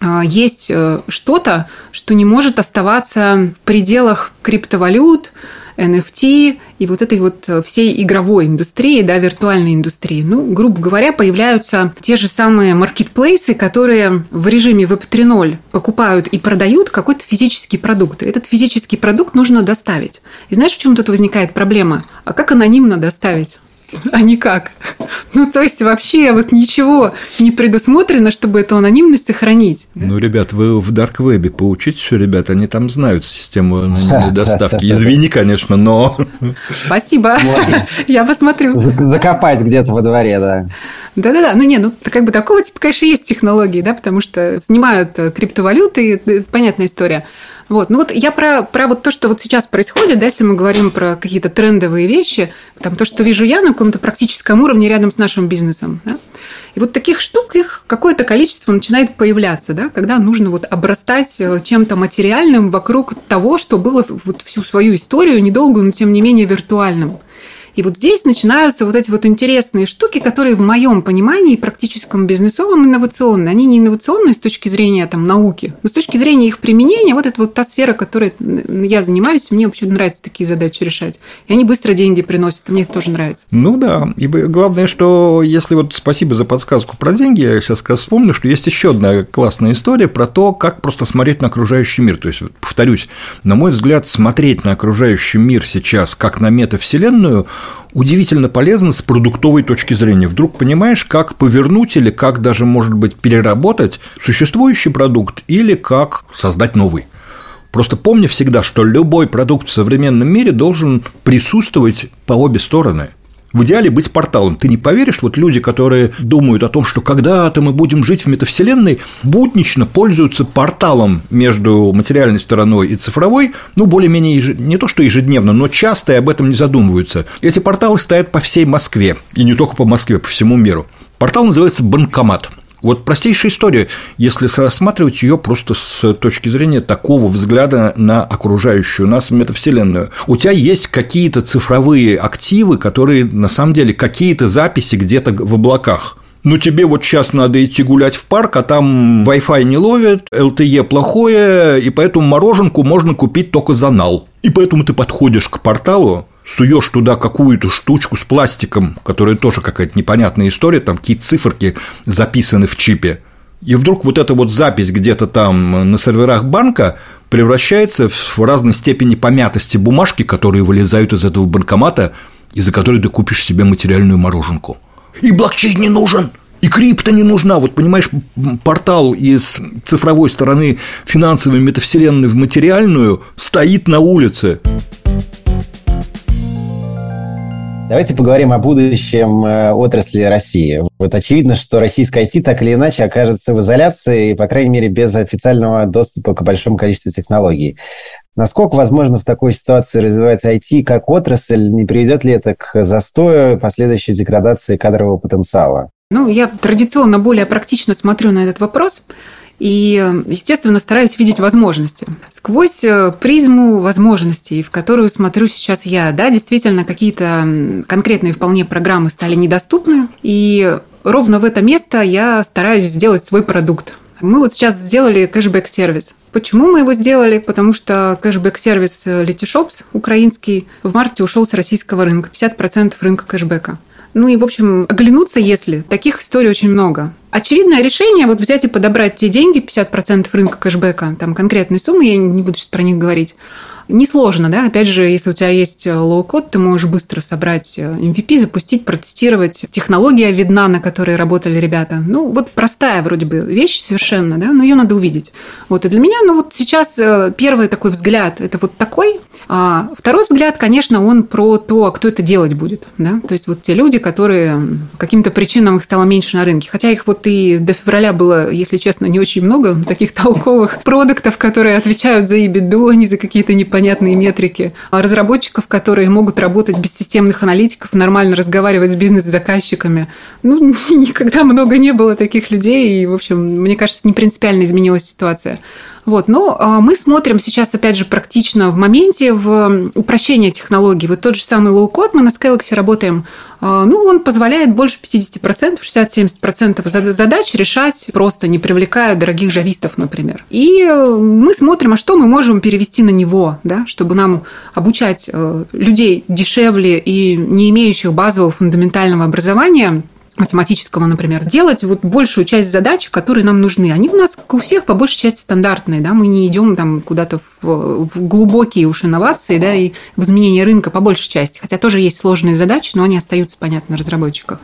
э, есть что-то, что не может оставаться в пределах криптовалют, NFT и вот этой вот э, всей игровой индустрии, да, виртуальной индустрии. Ну, грубо говоря, появляются те же самые маркетплейсы, которые в режиме Web 3.0 покупают и продают какой-то физический продукт. Этот физический продукт нужно доставить. И знаешь, в чем тут возникает проблема? А как анонимно доставить? А никак. Ну, то есть, вообще вот ничего не предусмотрено, чтобы эту анонимность сохранить. Ну, ребят, вы в Dark Web поучите все, ребят, они там знают систему анонимной доставки. Извини, конечно, но... Спасибо, я посмотрю. Закопать где-то во дворе, да. Да-да-да, ну не, ну как бы такого типа, конечно, есть технологии, да, потому что снимают криптовалюты, это понятная история. Вот. Ну вот я про, про вот то, что вот сейчас происходит, да, если мы говорим про какие-то трендовые вещи, там то, что вижу я на каком-то практическом уровне рядом с нашим бизнесом. Да? И вот таких штук, их какое-то количество начинает появляться, да, когда нужно вот обрастать э, чем-то материальным вокруг того, что было вот всю свою историю, недолгую, но тем не менее виртуальным. И вот здесь начинаются вот эти вот интересные штуки, которые в моем понимании практическом бизнесовом инновационные. Они не инновационные с точки зрения там, науки, но с точки зрения их применения, вот это вот та сфера, которой я занимаюсь, мне вообще нравится такие задачи решать. И они быстро деньги приносят, мне это тоже нравится. Ну да, и главное, что если вот спасибо за подсказку про деньги, я сейчас как раз вспомню, что есть еще одна классная история про то, как просто смотреть на окружающий мир. То есть, повторюсь, на мой взгляд, смотреть на окружающий мир сейчас как на метавселенную удивительно полезно с продуктовой точки зрения. Вдруг понимаешь, как повернуть или как даже, может быть, переработать существующий продукт или как создать новый. Просто помни всегда, что любой продукт в современном мире должен присутствовать по обе стороны. В идеале быть порталом. Ты не поверишь, вот люди, которые думают о том, что когда-то мы будем жить в метавселенной, буднично пользуются порталом между материальной стороной и цифровой, ну, более-менее еж... не то что ежедневно, но часто и об этом не задумываются. Эти порталы стоят по всей Москве, и не только по Москве, по всему миру. Портал называется «Банкомат». Вот простейшая история, если рассматривать ее просто с точки зрения такого взгляда на окружающую нас метавселенную. У тебя есть какие-то цифровые активы, которые на самом деле какие-то записи где-то в облаках ну тебе вот сейчас надо идти гулять в парк, а там Wi-Fi не ловит, LTE плохое, и поэтому мороженку можно купить только за нал. И поэтому ты подходишь к порталу, суешь туда какую-то штучку с пластиком, которая тоже какая-то непонятная история, там какие-то циферки записаны в чипе, и вдруг вот эта вот запись где-то там на серверах банка превращается в разной степени помятости бумажки, которые вылезают из этого банкомата, из-за которой ты купишь себе материальную мороженку. И блокчейн не нужен, и крипто не нужна. Вот понимаешь, портал из цифровой стороны финансовой метавселенной в материальную стоит на улице. Давайте поговорим о будущем э, отрасли России. Вот очевидно, что российская IT так или иначе окажется в изоляции, по крайней мере, без официального доступа к большому количеству технологий. Насколько возможно в такой ситуации развивать IT как отрасль? Не приведет ли это к застою, последующей деградации кадрового потенциала? Ну, я традиционно более практично смотрю на этот вопрос. И, естественно, стараюсь видеть возможности. Сквозь э, призму возможностей, в которую смотрю сейчас я, да, действительно, какие-то конкретные вполне программы стали недоступны. И ровно в это место я стараюсь сделать свой продукт. Мы вот сейчас сделали кэшбэк-сервис. Почему мы его сделали? Потому что кэшбэк-сервис Letyshops украинский в марте ушел с российского рынка. 50% рынка кэшбэка. Ну и, в общем, оглянуться, если. Таких историй очень много. Очевидное решение вот взять и подобрать те деньги, 50% рынка кэшбэка, там конкретные суммы, я не буду сейчас про них говорить, Несложно, да, опять же, если у тебя есть low-code, ты можешь быстро собрать MVP, запустить, протестировать. Технология видна, на которой работали ребята. Ну, вот простая вроде бы вещь совершенно, да, но ее надо увидеть. Вот, и для меня, ну, вот сейчас э, первый такой взгляд, это вот такой, а второй взгляд, конечно, он про то, кто это делать будет, да, то есть вот те люди, которые каким-то причинам их стало меньше на рынке, хотя их вот и до февраля было, если честно, не очень много, таких толковых продуктов, которые отвечают за EBITDA, а не за какие-то непонятные понятные метрики, а разработчиков, которые могут работать без системных аналитиков, нормально разговаривать с бизнес-заказчиками. Ну, никогда много не было таких людей, и, в общем, мне кажется, не принципиально изменилась ситуация. Вот, но а, мы смотрим сейчас, опять же, практично в моменте в упрощение технологий. Вот тот же самый low-code, мы на Scalex работаем, а, ну, он позволяет больше 50%, 60-70% задач решать просто не привлекая дорогих жавистов, например. И э, мы смотрим, а что мы можем перевести на него, да, чтобы нам обучать э, людей дешевле и не имеющих базового фундаментального образования математического, например, делать вот большую часть задач, которые нам нужны. Они у нас, у всех, по большей части стандартные, да, мы не идем там куда-то в, в глубокие уж инновации, да, и в изменение рынка по большей части, хотя тоже есть сложные задачи, но они остаются, понятно, на разработчиках.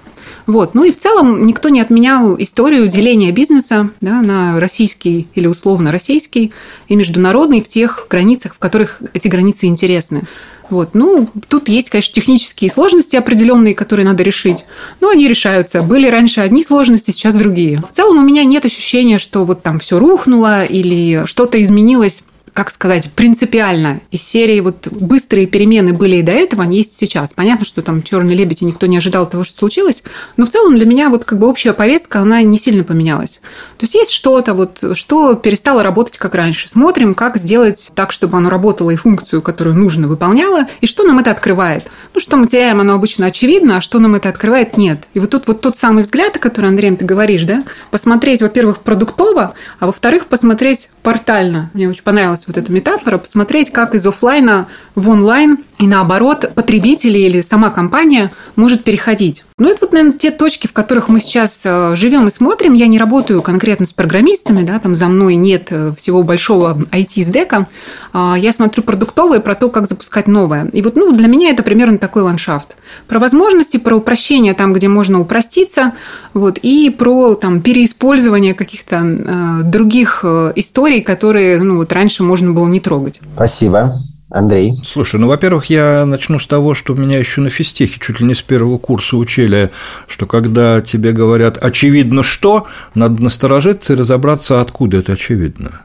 Вот. Ну и в целом никто не отменял историю деления бизнеса да, на российский или условно российский и международный в тех границах, в которых эти границы интересны. Вот. Ну, тут есть, конечно, технические сложности определенные, которые надо решить, но они решаются. Были раньше одни сложности, сейчас другие. В целом у меня нет ощущения, что вот там все рухнуло или что-то изменилось как сказать, принципиально. Из серии вот быстрые перемены были и до этого, они есть сейчас. Понятно, что там черный лебедь, и никто не ожидал того, что случилось, но в целом для меня вот как бы общая повестка, она не сильно поменялась. То есть есть что-то, вот, что перестало работать как раньше. Смотрим, как сделать так, чтобы оно работало и функцию, которую нужно, выполняло, и что нам это открывает. Ну, что мы теряем, оно обычно очевидно, а что нам это открывает, нет. И вот тут вот тот самый взгляд, о котором, Андрей, ты говоришь, да, посмотреть, во-первых, продуктово, а во-вторых, посмотреть портально. Мне очень понравилась вот эта метафора, посмотреть, как из офлайна в онлайн и наоборот потребители или сама компания может переходить. Ну, это вот, наверное, те точки, в которых мы сейчас э, живем и смотрим. Я не работаю конкретно с программистами, да, там за мной нет э, всего большого IT-сдека. А, я смотрю продуктовые про то, как запускать новое. И вот ну, для меня это примерно такой ландшафт. Про возможности, про упрощение там, где можно упроститься, вот, и про там, переиспользование каких-то э, других историй, которые ну, вот раньше можно было не трогать. Спасибо. Андрей? Слушай, ну, во-первых, я начну с того, что меня еще на физтехе чуть ли не с первого курса учили, что когда тебе говорят «очевидно что», надо насторожиться и разобраться, откуда это очевидно.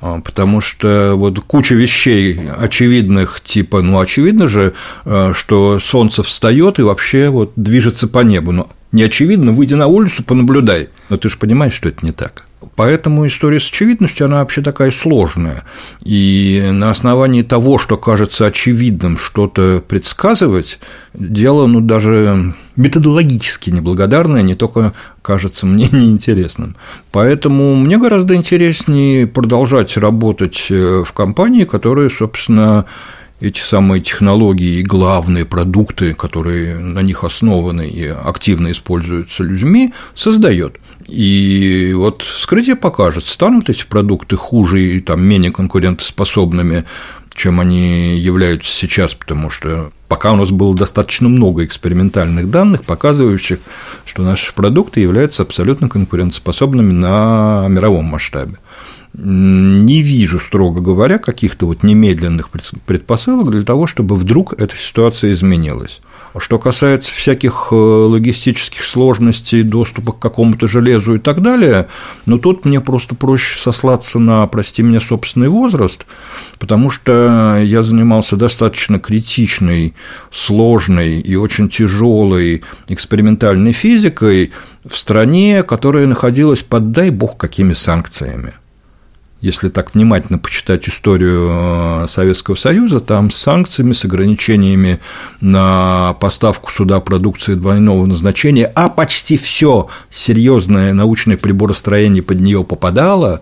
А, потому что вот куча вещей очевидных, типа, ну, очевидно же, э, что солнце встает и вообще вот движется по небу. Но не очевидно, выйди на улицу, понаблюдай. Но ты же понимаешь, что это не так. Поэтому история с очевидностью, она вообще такая сложная. И на основании того, что кажется очевидным, что-то предсказывать, дело, ну, даже методологически неблагодарное, не только кажется мне неинтересным. Поэтому мне гораздо интереснее продолжать работать э, в компании, которая, собственно, эти самые технологии и главные продукты, которые на них основаны и активно используются людьми, создает. И вот вскрытие покажет, станут эти продукты хуже и там, менее конкурентоспособными, чем они являются сейчас, потому что пока у нас было достаточно много экспериментальных данных, показывающих, что наши продукты являются абсолютно конкурентоспособными на мировом масштабе. Не вижу, строго говоря, каких-то вот немедленных предпосылок для того, чтобы вдруг эта ситуация изменилась. Что касается всяких э, логистических сложностей, доступа к какому-то железу и так далее, ну тут мне просто проще сослаться на, прости меня, собственный возраст, потому что я занимался достаточно критичной, сложной и очень тяжелой экспериментальной физикой в стране, которая находилась под, дай бог, какими санкциями если так внимательно почитать историю э, Советского Союза, там с санкциями, с ограничениями на поставку сюда продукции двойного назначения, а почти все серьезное научное приборостроение под нее попадало,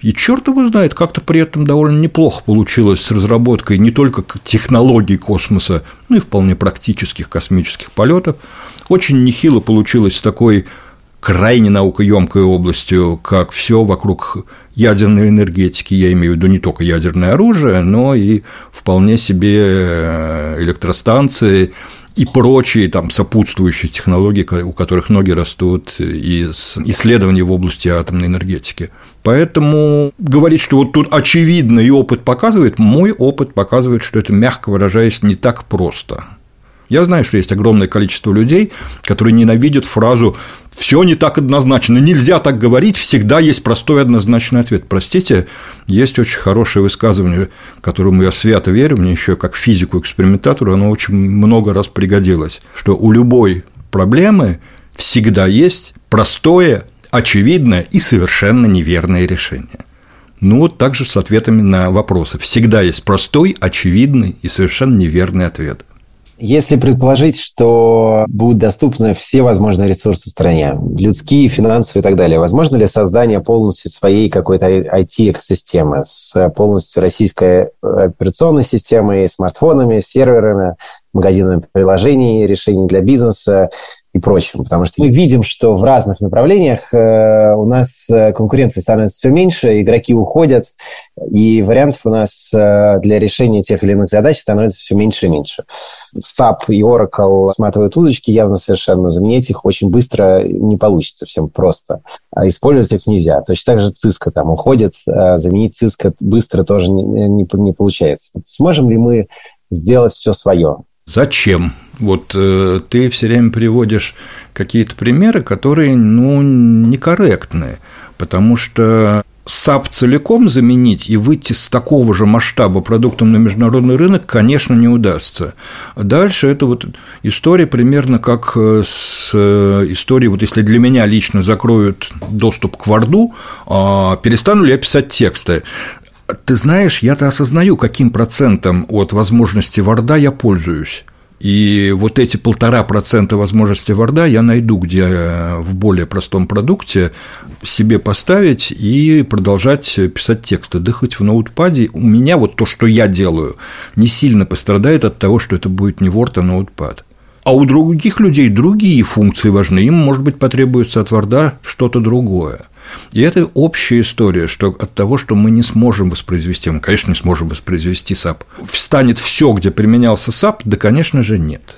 и черт его знает, как-то при этом довольно неплохо получилось с разработкой не только технологий космоса, но и вполне практических космических полетов. Очень нехило получилось с такой крайне наукоемкой областью, как все вокруг ядерной энергетики, я имею в виду не только ядерное оружие, но и вполне себе э, электростанции и прочие там сопутствующие технологии, у которых ноги растут из исследований в области атомной энергетики. Поэтому говорить, что вот тут очевидно и опыт показывает, мой опыт показывает, что это, мягко выражаясь, не так просто. Я знаю, что есть огромное количество людей, которые ненавидят фразу «все не так однозначно, нельзя так говорить, всегда есть простой однозначный ответ». Простите, есть очень хорошее высказывание, которому я свято верю, мне еще как физику-экспериментатору оно очень много раз пригодилось, что у любой проблемы всегда есть простое, очевидное и совершенно неверное решение. Ну, вот так же с ответами на вопросы. Всегда есть простой, очевидный и совершенно неверный ответ – если предположить, что будут доступны все возможные ресурсы стране, людские, финансовые и так далее, возможно ли создание полностью своей какой-то IT-экосистемы с полностью российской операционной системой, смартфонами, серверами, магазинами приложений, решений для бизнеса и прочим. Потому что мы видим, что в разных направлениях э, у нас э, конкуренции становится все меньше, игроки уходят, и вариантов у нас э, для решения тех или иных задач становится все меньше и меньше. SAP и Oracle сматывают удочки явно совершенно. Заменить их очень быстро не получится всем просто. А использовать их нельзя. Точно так же Cisco там уходит, а заменить Cisco быстро тоже не, не, не получается. Сможем ли мы сделать все свое? Зачем? Вот э, ты все время приводишь какие-то примеры, которые, ну, некорректные, потому что SAP целиком заменить и выйти с такого же масштаба продуктом на международный рынок, конечно, не удастся. Дальше это вот история примерно как э, с э, историей, вот если для меня лично закроют доступ к Варду, перестану ли я писать тексты? Ты знаешь, я-то осознаю, каким процентом от возможности Варда я пользуюсь. И вот эти полтора процента возможности Варда я найду, где э, в более простом продукте себе поставить и продолжать писать тексты. Да хоть в ноутпаде у меня вот то, что я делаю, не сильно пострадает от того, что это будет не Word, а Notepad. А у других людей другие функции важны. Им, может быть, потребуется от Word а что-то другое. И это общая история, что от того, что мы не сможем воспроизвести, мы, конечно, не сможем воспроизвести SAP, встанет все, где применялся SAP, да, конечно же, нет.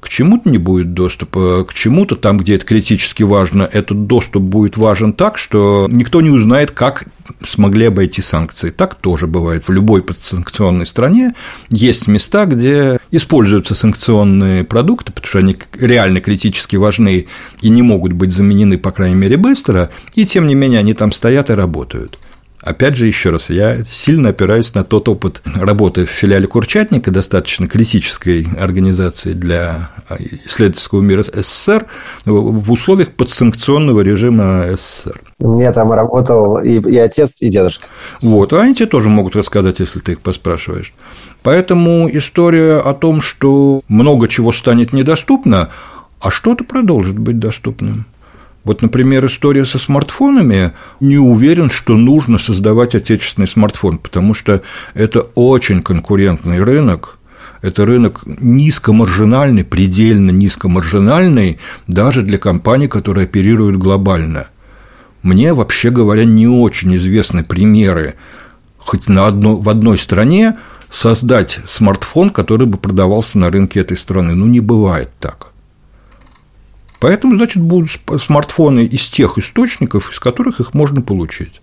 К чему-то не будет доступа, к чему-то там, где это критически важно, этот доступ будет важен так, что никто не узнает, как смогли обойти санкции. Так тоже бывает в любой подсанкционной стране. Есть места, где используются санкционные продукты, потому что они реально критически важны и не могут быть заменены, по крайней мере, быстро, и тем не менее они там стоят и работают. Опять же, еще раз, я сильно опираюсь на тот опыт работы в филиале Курчатника, достаточно критической организации для исследовательского мира СССР, в условиях подсанкционного режима СССР. У меня там работал и, и отец, и дедушка. Вот, а они тебе тоже могут рассказать, если ты их поспрашиваешь. Поэтому история о том, что много чего станет недоступно, а что-то продолжит быть доступным. Вот, например, история со смартфонами. Не уверен, что нужно создавать отечественный смартфон, потому что это очень конкурентный рынок, это рынок низкомаржинальный, предельно низкомаржинальный даже для компаний, которые оперируют глобально. Мне, вообще говоря, не очень известны примеры, хоть на одно, в одной стране создать смартфон, который бы продавался на рынке этой страны. Ну, не бывает так. Поэтому, значит, будут смартфоны из тех источников, из которых их можно получить.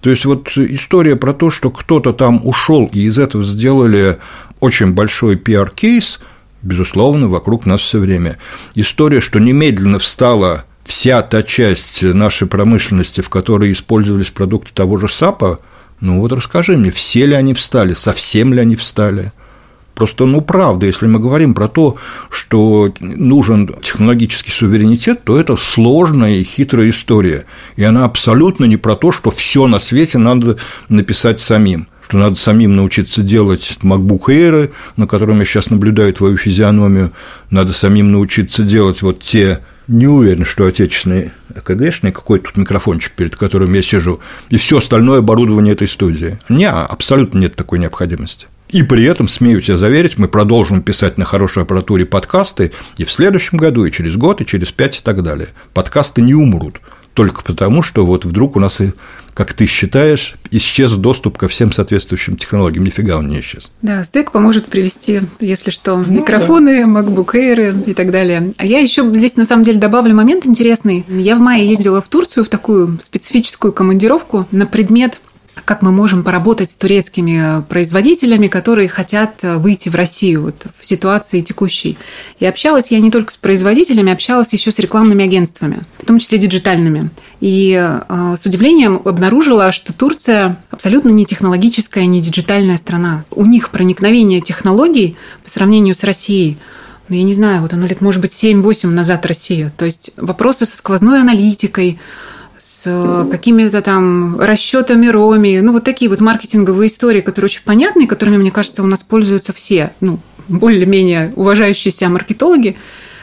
То есть вот история про то, что кто-то там ушел и из этого сделали очень большой пиар-кейс, безусловно, вокруг нас все время. История, что немедленно встала вся та часть нашей промышленности, в которой использовались продукты того же САПа, ну вот расскажи мне, все ли они встали, совсем ли они встали? Просто, ну, правда, если мы говорим про то, что нужен технологический суверенитет, то это сложная и хитрая история. И она абсолютно не про то, что все на свете надо написать самим что надо самим научиться делать MacBook Air, на котором я сейчас наблюдаю твою физиономию, надо самим научиться делать вот те не уверен, что отечественный ЭКГшный, какой тут микрофончик, перед которым я сижу, и все остальное оборудование этой студии. Не, абсолютно нет такой необходимости. И при этом, смею тебя заверить, мы продолжим писать на хорошей аппаратуре подкасты и в следующем году, и через год, и через пять, и так далее. Подкасты не умрут только потому, что вот вдруг у нас, и, как ты считаешь, исчез доступ ко всем соответствующим технологиям. Нифига он не исчез. Да, SDEC поможет привести, если что, ну, микрофоны, да. MacBook Air и так далее. А я еще здесь на самом деле добавлю момент интересный. Я в мае ездила в Турцию в такую специфическую командировку на предмет как мы можем поработать с турецкими производителями, которые хотят выйти в Россию вот, в ситуации текущей. И общалась я не только с производителями, общалась еще с рекламными агентствами, в том числе диджитальными. И э, с удивлением обнаружила, что Турция абсолютно не технологическая, не диджитальная страна. У них проникновение технологий по сравнению с Россией ну, я не знаю, вот оно лет, может быть, 7-8 назад Россия. То есть вопросы со сквозной аналитикой, с какими-то там расчетами Роми, ну вот такие вот маркетинговые истории, которые очень понятны, которыми, мне кажется, у нас пользуются все, ну, более-менее уважающиеся маркетологи,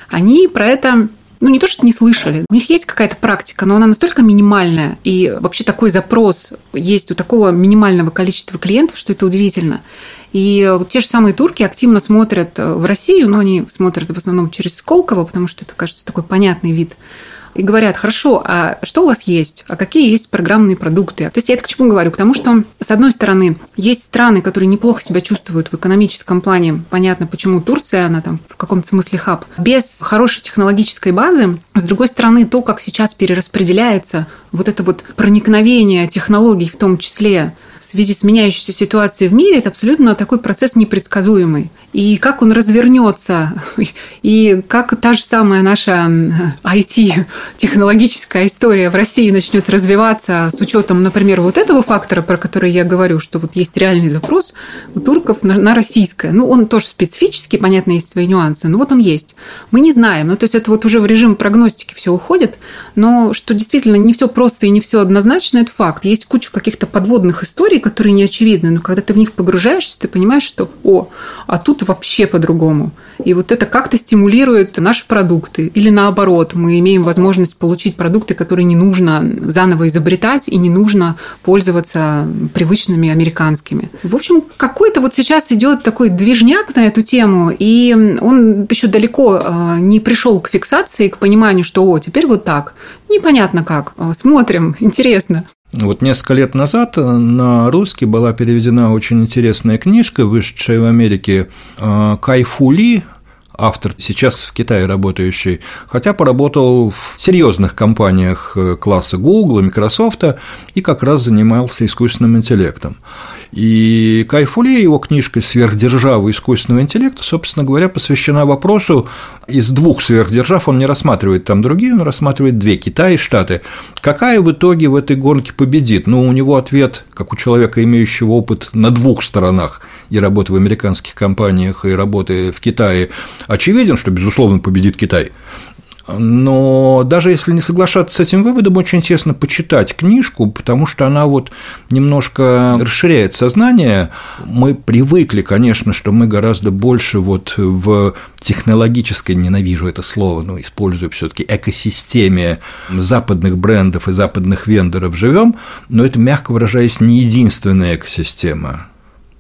они про это ну, не то, что не слышали. У них есть какая-то практика, но она настолько минимальная, и вообще такой запрос есть у такого минимального количества клиентов, что это удивительно. И те же самые турки активно смотрят в Россию, но они смотрят в основном через Сколково, потому что это, кажется, такой понятный вид и говорят, хорошо, а что у вас есть? А какие есть программные продукты? То есть я это к чему говорю? К тому, что, с одной стороны, есть страны, которые неплохо себя чувствуют в экономическом плане. Понятно, почему Турция, она там в каком-то смысле хаб. Без хорошей технологической базы, с другой стороны, то, как сейчас перераспределяется вот это вот проникновение технологий в том числе в связи с меняющейся ситуацией в мире, это абсолютно такой процесс непредсказуемый. И как он развернется, и как та же самая наша IT-технологическая история в России начнет развиваться с учетом, например, вот этого фактора, про который я говорю, что вот есть реальный запрос у турков на, на российское. Ну, он тоже специфический, понятно, есть свои нюансы, но вот он есть. Мы не знаем. Ну, то есть это вот уже в режим прогностики все уходит, но что действительно не все просто и не все однозначно, это факт. Есть куча каких-то подводных историй, которые не очевидны, но когда ты в них погружаешься, ты понимаешь, что, о, а тут тут вообще по-другому. И вот это как-то стимулирует наши продукты. Или наоборот, мы имеем возможность получить продукты, которые не нужно заново изобретать и не нужно пользоваться привычными американскими. В общем, какой-то вот сейчас идет такой движняк на эту тему, и он еще далеко а, не пришел к фиксации, к пониманию, что о, теперь вот так. Непонятно как. Смотрим, интересно. Вот несколько лет назад на русский была переведена очень интересная книжка, вышедшая в Америке, э, Кайфули автор, сейчас в Китае работающий, хотя поработал в серьезных компаниях э, класса Google, Microsoft и как раз занимался искусственным интеллектом. И Кайфуле, его книжка «Сверхдержава искусственного интеллекта», собственно говоря, посвящена вопросу из двух сверхдержав, он не рассматривает там другие, он рассматривает две – Китай и Штаты. Какая в итоге в этой гонке победит? Ну, у него ответ, как у человека, имеющего опыт на двух сторонах и работы в американских компаниях, и работы в Китае, очевиден, что, безусловно, победит Китай. Но даже если не соглашаться с этим выводом, очень интересно почитать книжку, потому что она вот немножко расширяет сознание. Мы привыкли, конечно, что мы гораздо больше вот в технологической, ненавижу это слово, но использую все таки экосистеме западных брендов и западных вендоров живем, но это, мягко выражаясь, не единственная экосистема.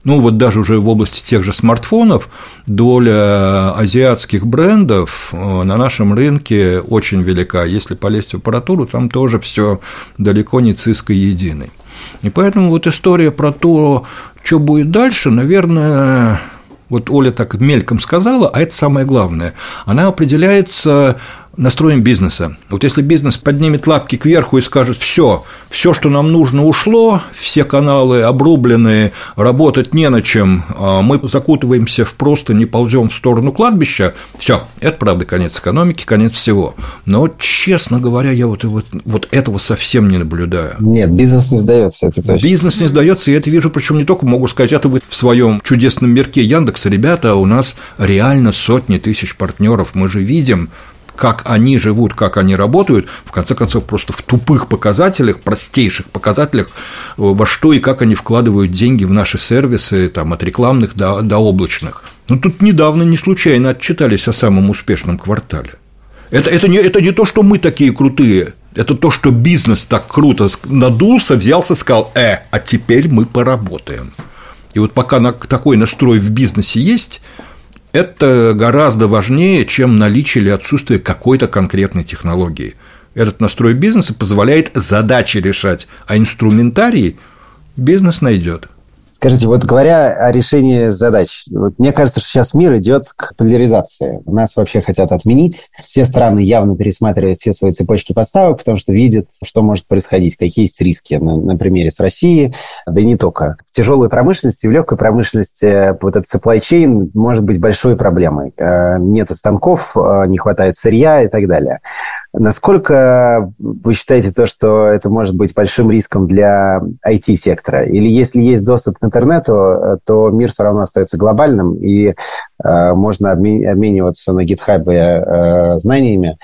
Ну, вот даже уже в области тех же смартфонов доля азиатских брендов э, на нашем рынке очень велика. Если полезть в аппаратуру, там тоже все далеко не циской единой. И поэтому вот история про то, что будет дальше, наверное, вот Оля так мельком сказала, а это самое главное. Она определяется настроем бизнеса. Вот если бизнес поднимет лапки кверху и скажет, все, все, что нам нужно, ушло, все каналы обрублены, работать не на чем, а мы закутываемся в просто не ползем в сторону кладбища, все, это правда конец экономики, конец всего. Но, честно говоря, я вот, вот, вот этого совсем не наблюдаю. Нет, бизнес не сдается, это точно. Бизнес не сдается, и это вижу, причем не только могу сказать, это вы в своем чудесном мирке Яндекса, ребята, у нас реально сотни тысяч партнеров, мы же видим, как они живут, как они работают, в конце концов, просто в тупых показателях, простейших показателях, э, во что и как они вкладывают деньги в наши сервисы, там, от рекламных до, до облачных. Ну, тут недавно не случайно отчитались о самом успешном квартале. Это, это, не, это не то, что мы такие крутые, это то, что бизнес так круто надулся, взялся, сказал, э, а теперь мы поработаем. И вот пока такой настрой в бизнесе есть, это гораздо важнее, чем наличие или отсутствие какой-то конкретной технологии. Этот настрой бизнеса позволяет задачи решать, а инструментарий бизнес найдет. Скажите, вот говоря о решении задач, вот мне кажется, что сейчас мир идет к поляризации. Нас вообще хотят отменить. Все страны явно пересматривают все свои цепочки поставок, потому что видят, что может происходить, какие есть риски на, на примере с Россией, да и не только. В тяжелой промышленности, в легкой промышленности вот этот supply chain может быть большой проблемой. Э, нет станков, э, не хватает сырья и так далее. Насколько вы считаете то, что это может быть большим риском для IT-сектора? Или если есть доступ к интернету, то мир все равно остается глобальным, и э, можно обмениваться на GitHub э, знаниями,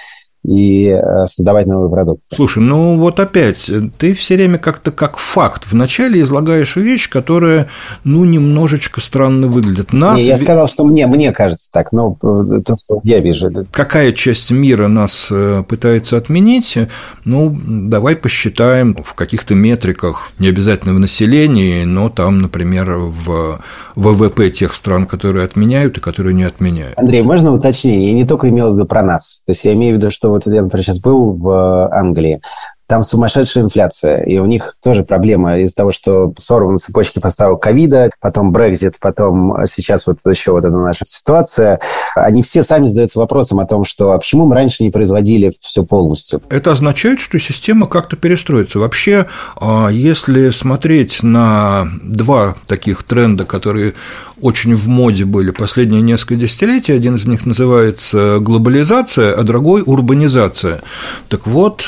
и э, создавать новый продукт. Слушай, ну вот опять, ты все время как-то как факт вначале излагаешь вещь, которая, ну, немножечко странно выглядит. Нас... Не, я сказал, что мне, мне кажется так, но э, то, что я вижу. Какая часть мира нас э, пытается отменить? Ну, давай посчитаем в каких-то метриках, не обязательно в населении, но там, например, в ВВП тех стран, которые отменяют и которые не отменяют. Андрей, можно уточнение? Я не только имел в виду про нас. То есть я имею в виду, что вот я, например, сейчас был в э, Англии, там сумасшедшая инфляция, и у них тоже проблема из-за того, что сорваны цепочки поставок ковида, потом Брекзит, потом сейчас вот еще вот эта наша ситуация. Они все сами задаются вопросом о том, что а почему мы раньше не производили все полностью? Это означает, что система как-то перестроится. Вообще, а, если смотреть на два таких тренда, которые очень в моде были последние несколько десятилетий. Один из них называется глобализация, а другой урбанизация. Так вот,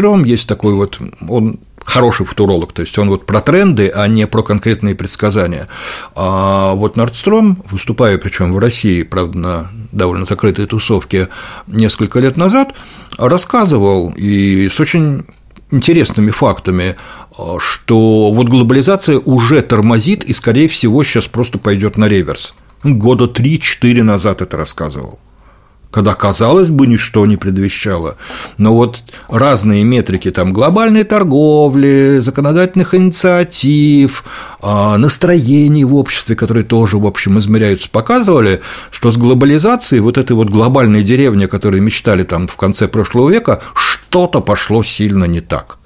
Нордстром есть такой вот, он хороший футуролог, то есть он вот про тренды, а не про конкретные предсказания. А вот Нордстром, выступая причем в России, правда, на довольно закрытой тусовке несколько лет назад, рассказывал и с очень интересными фактами, что вот глобализация уже тормозит и, скорее всего, сейчас просто пойдет на реверс. Года 3-4 назад это рассказывал когда, казалось бы, ничто не предвещало. Но вот разные метрики там глобальной торговли, законодательных инициатив, а, настроений в обществе, которые тоже, в общем, измеряются, показывали, что с глобализацией вот этой вот глобальной деревни, которые мечтали там в конце прошлого века, что-то пошло сильно не так.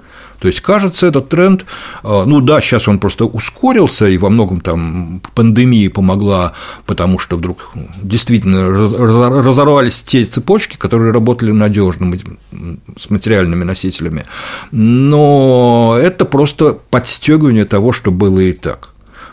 То есть, кажется, этот тренд, э, ну да, сейчас он просто ускорился, и во многом там пандемия помогла, потому что вдруг действительно разорвались те цепочки, которые работали надежно с материальными носителями. Но это просто подстегивание того, что было и так.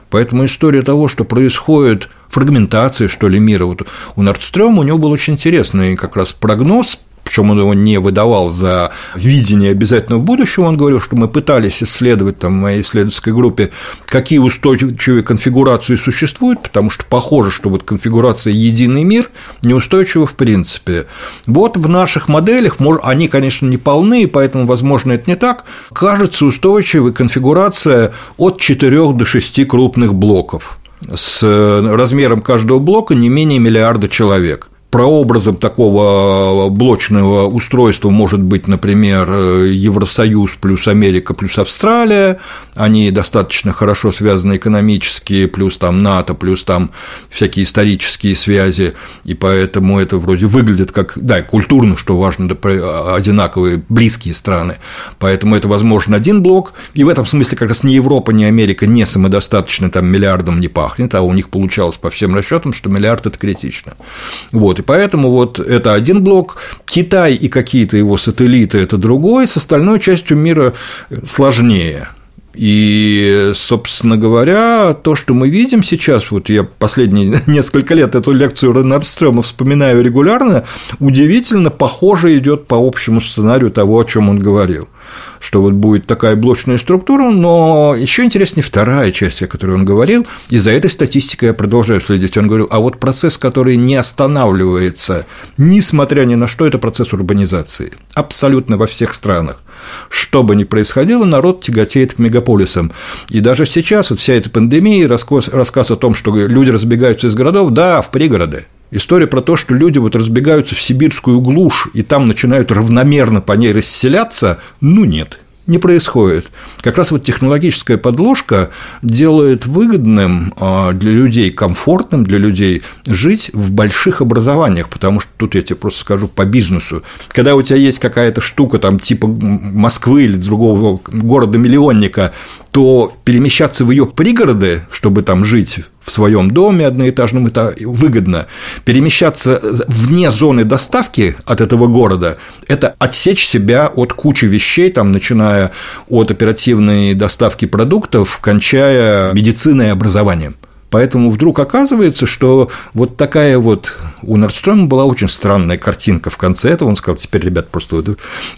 Поэтому история того, что происходит фрагментация, что ли, мира. Вот у Нордстрёма у него был очень интересный как раз прогноз причем он его не выдавал за видение обязательного будущего, он говорил, что мы пытались исследовать там, в моей исследовательской группе, какие устойчивые конфигурации существуют, потому что похоже, что вот конфигурация «единый мир» неустойчива в принципе. Вот в наших моделях, они, конечно, не полны, поэтому, возможно, это не так, кажется устойчивой конфигурация от 4 до 6 крупных блоков с размером каждого блока не менее миллиарда человек прообразом такого блочного устройства может быть, например, Евросоюз плюс Америка плюс Австралия, они достаточно хорошо связаны экономически, плюс там НАТО, плюс там всякие исторические связи, и поэтому это вроде выглядит как, да, культурно, что важно, да, одинаковые близкие страны, поэтому это, возможно, один блок, и в этом смысле как раз ни Европа, ни Америка не самодостаточны, там миллиардом не пахнет, а у них получалось по всем расчетам, что миллиард – это критично. Вот, и поэтому вот это один блок, Китай и какие-то его сателлиты – это другой, с остальной частью мира сложнее. И, собственно говоря, то, что мы видим сейчас, вот я последние несколько лет эту лекцию Ренарстрёма вспоминаю регулярно, удивительно похоже идет по общему сценарию того, о чем он говорил что вот будет такая блочная структура, но еще интереснее вторая часть, о которой он говорил, и за этой статистикой я продолжаю следить. Он говорил, а вот процесс, который не останавливается, несмотря ни на что, это процесс урбанизации, абсолютно во всех странах. Что бы ни происходило, народ тяготеет к мегаполисам. И даже сейчас вот вся эта пандемия, рассказ, рассказ о том, что люди разбегаются из городов, да, в пригороды, История про то, что люди вот разбегаются в сибирскую глушь и там начинают равномерно по ней расселяться, ну нет, не происходит. Как раз вот технологическая подложка делает выгодным а, для людей, комфортным для людей жить в больших образованиях, потому что тут я тебе просто скажу по бизнесу. Когда у тебя есть какая-то штука там типа Москвы или другого города-миллионника, то перемещаться в ее пригороды, чтобы там жить в своем доме одноэтажном, это выгодно. Перемещаться вне зоны доставки от этого города – это отсечь себя от кучи вещей, там, начиная от оперативной доставки продуктов, кончая медициной и образованием. Поэтому вдруг оказывается, что вот такая вот у Нордстрома была очень странная картинка в конце этого. Он сказал, теперь, ребят, просто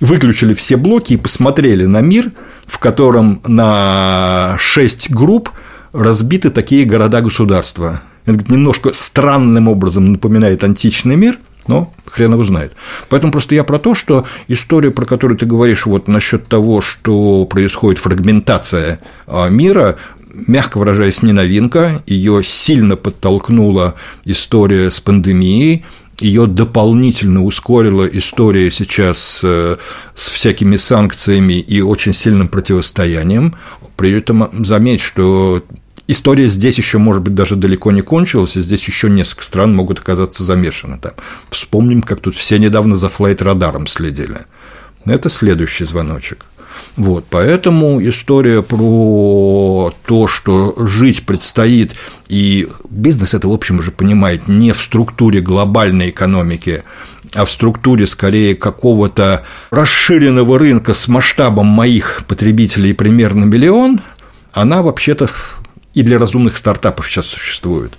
выключили все блоки и посмотрели на мир, в котором на шесть групп разбиты такие города-государства. Это немножко странным образом напоминает античный мир, но хрен его знает. Поэтому просто я про то, что история, про которую ты говоришь, вот насчет того, что происходит фрагментация а, мира, мягко выражаясь, не новинка, ее сильно подтолкнула история с пандемией, ее дополнительно ускорила история сейчас с, с всякими санкциями и очень сильным противостоянием. При этом заметь, что история здесь еще, может быть, даже далеко не кончилась, и здесь еще несколько стран могут оказаться замешаны. Там. Вспомним, как тут все недавно за флайт-радаром следили. Это следующий звоночек. Вот, поэтому история про то, что жить предстоит, и бизнес это, в общем, уже понимает не в структуре глобальной экономики, а в структуре скорее какого-то расширенного рынка с масштабом моих потребителей примерно миллион, она вообще-то и для разумных стартапов сейчас существует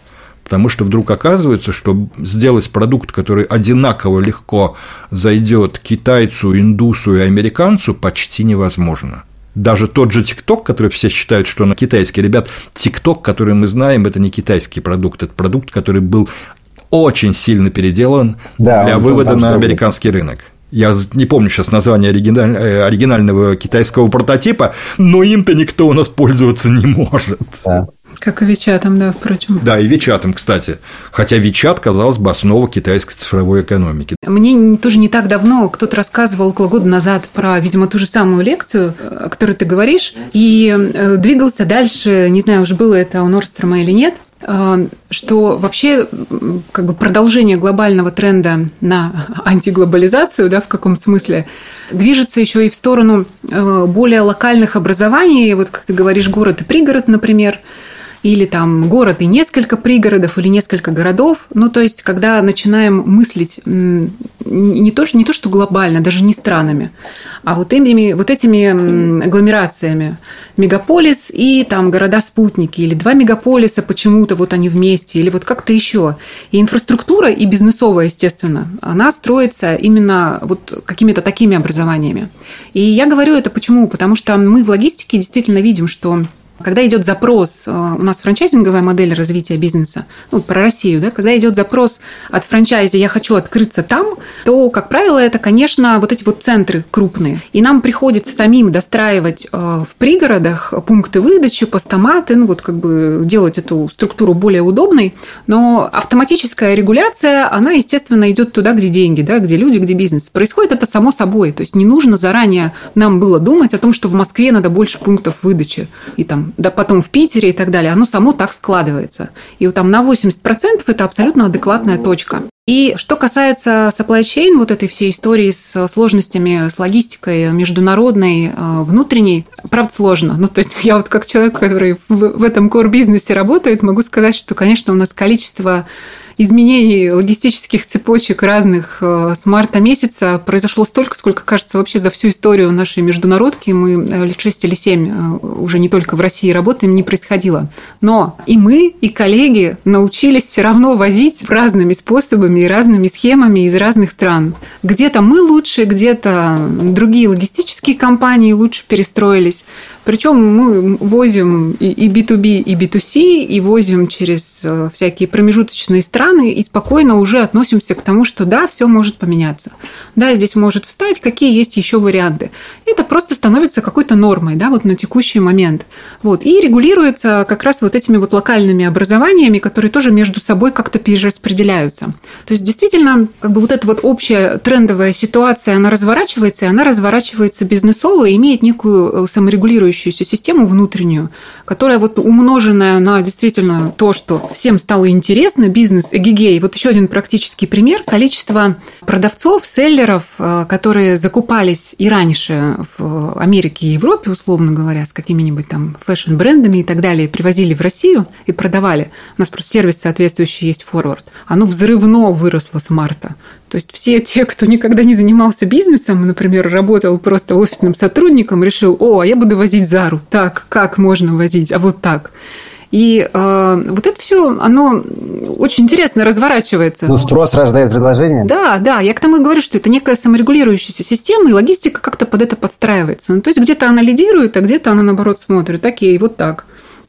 потому что вдруг оказывается, что сделать продукт, который одинаково легко зайдет китайцу, индусу и американцу, почти невозможно. Даже тот же ТикТок, который все считают, что он китайский, ребят, ТикТок, который мы знаем, это не китайский продукт, это продукт, который был очень сильно переделан да, для вывода на американский рынок. Я не помню сейчас название оригиналь... Э, оригинального китайского прототипа, но им-то никто у нас пользоваться не может. Да. Как и Вичатом, да, впрочем. Да, и Вичатом, кстати. Хотя Вичат, казалось бы, основа китайской цифровой экономики. Мне тоже не так давно кто-то рассказывал около года назад про, видимо, ту же самую лекцию, о которой ты говоришь, и э, двигался дальше, не знаю, уж было это у Норстрома или нет, э, что вообще как бы продолжение глобального тренда на антиглобализацию, да, в каком-то смысле, движется еще и в сторону э, более локальных образований, вот как ты говоришь, город и пригород, например, или там город и несколько пригородов, или несколько городов. Ну, то есть, когда начинаем мыслить не то, не то что глобально, даже не странами, а вот, этими, вот этими агломерациями. Мегаполис и там города-спутники, или два мегаполиса почему-то вот они вместе, или вот как-то еще. И инфраструктура, и бизнесовая, естественно, она строится именно вот какими-то такими образованиями. И я говорю это почему? Потому что мы в логистике действительно видим, что когда идет запрос, э, у нас франчайзинговая модель развития бизнеса, ну, про Россию, да, когда идет запрос от франчайзи «я хочу открыться там», то, как правило, это, конечно, вот эти вот центры крупные. И нам приходится самим достраивать э, в пригородах пункты выдачи, постаматы, ну, вот как бы делать эту структуру более удобной. Но автоматическая регуляция, она, естественно, идет туда, где деньги, да, где люди, где бизнес. Происходит это само собой. То есть не нужно заранее нам было думать о том, что в Москве надо больше пунктов выдачи и там да потом в Питере и так далее, оно само так складывается. И вот там на 80% это абсолютно адекватная точка. И что касается supply chain, вот этой всей истории с сложностями, с логистикой международной, э, внутренней, правда сложно. Ну, то есть я вот как человек, который в, в этом core-бизнесе работает, могу сказать, что, конечно, у нас количество изменений логистических цепочек разных э, с марта месяца произошло столько, сколько, кажется, вообще за всю историю нашей международки, мы э, лет 6 или 7 э, уже не только в России работаем, не происходило. Но и мы, и коллеги научились все равно возить разными способами и разными схемами из разных стран. Где-то мы лучше, где-то другие логистические компании лучше перестроились. Причем мы возим и B2B, и B2C, и возим через э, всякие промежуточные страны, и спокойно уже относимся к тому, что да, все может поменяться. Да, здесь может встать, какие есть еще варианты. Это просто становится какой-то нормой, да, вот на текущий момент. Вот. И регулируется как раз вот этими вот локальными образованиями, которые тоже между собой как-то перераспределяются. То есть, действительно, как бы вот эта вот общая трендовая ситуация, она разворачивается, и она разворачивается бизнесово и имеет некую э, саморегулирующую работающуюся систему внутреннюю, которая вот умноженная на действительно то, что всем стало интересно, бизнес, эгигей. Вот еще один практический пример. Количество продавцов, селлеров, э, которые закупались и раньше в Америке и Европе, условно говоря, с какими-нибудь там fashion-брендами и так далее, привозили в Россию и продавали. У нас просто сервис соответствующий есть форвард. Оно взрывно выросло с марта. То есть все те, кто никогда не занимался бизнесом, например, работал просто офисным сотрудником, решил, о, а я буду возить Зару. Так, как можно возить? А вот так. И э, вот это все, оно очень интересно разворачивается. Ну, спрос рождает предложение. Да, да. Я к тому и говорю, что это некая саморегулирующаяся система, и логистика как-то под это подстраивается. Ну, то есть где-то она лидирует, а где-то она, наоборот, смотрит. Окей, вот так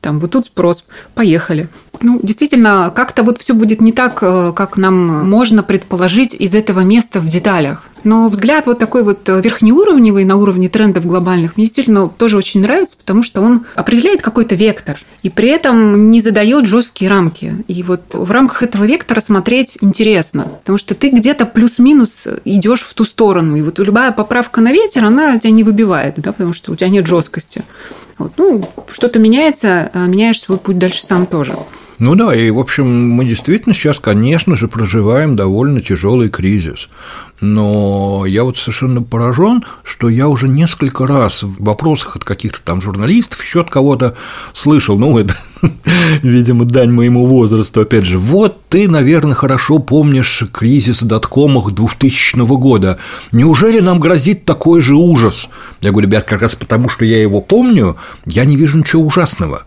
там вот тут спрос, поехали. Ну, действительно, как-то вот все будет не так, э, как нам можно предположить из этого места в деталях. Но взгляд вот такой вот верхнеуровневый на уровне трендов глобальных мне действительно тоже очень нравится, потому что он определяет какой-то вектор и при этом не задает жесткие рамки. И вот в рамках этого вектора смотреть интересно, потому что ты где-то плюс-минус идешь в ту сторону. И вот любая поправка на ветер, она тебя не выбивает, да, потому что у тебя нет жесткости. Вот, ну, что-то меняется, а меняешь свой путь дальше сам тоже. Ну да, и, в общем, мы действительно сейчас, конечно же, проживаем довольно тяжелый кризис. Но я вот совершенно поражен, что я уже несколько раз в вопросах от каких-то там журналистов, еще от кого-то слышал, ну, это, видимо, дань моему возрасту, опять же, вот ты, наверное, хорошо помнишь кризис доткомах 2000 года. Неужели нам грозит такой же ужас? Я говорю, ребят, как раз потому, что я его помню, я не вижу ничего ужасного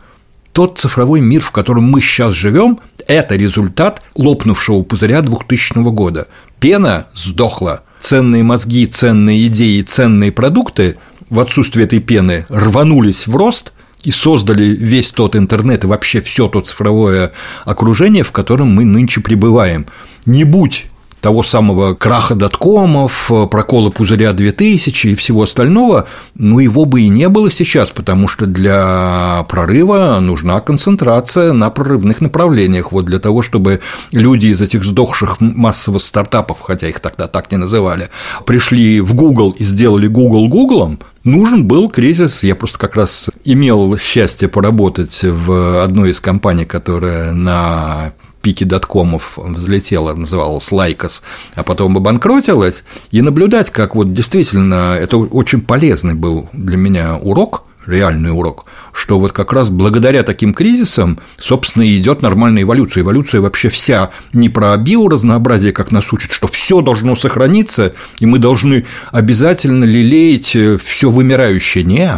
тот цифровой мир, в котором мы сейчас живем, это результат лопнувшего пузыря 2000 года. Пена сдохла, ценные мозги, ценные идеи, ценные продукты в отсутствие этой пены рванулись в рост и создали весь тот интернет и вообще все то цифровое окружение, в котором мы нынче пребываем. Не будь того самого краха доткомов, прокола пузыря 2000 и всего остального, ну, его бы и не было сейчас, потому что для прорыва нужна концентрация на прорывных направлениях. Вот для того, чтобы люди из этих сдохших массовых стартапов, хотя их тогда так не называли, пришли в Google и сделали Google Гуглом, нужен был кризис. Я просто как раз имел счастье поработать в одной из компаний, которая на пике доткомов взлетела, называлась Lycos, а потом обанкротилась, и наблюдать, как вот действительно это очень полезный был для меня урок, реальный урок, что вот как раз благодаря таким кризисам, собственно, идет нормальная эволюция. Эволюция вообще вся не про биоразнообразие, как нас учат, что все должно сохраниться, и мы должны обязательно лелеять все вымирающее. Не,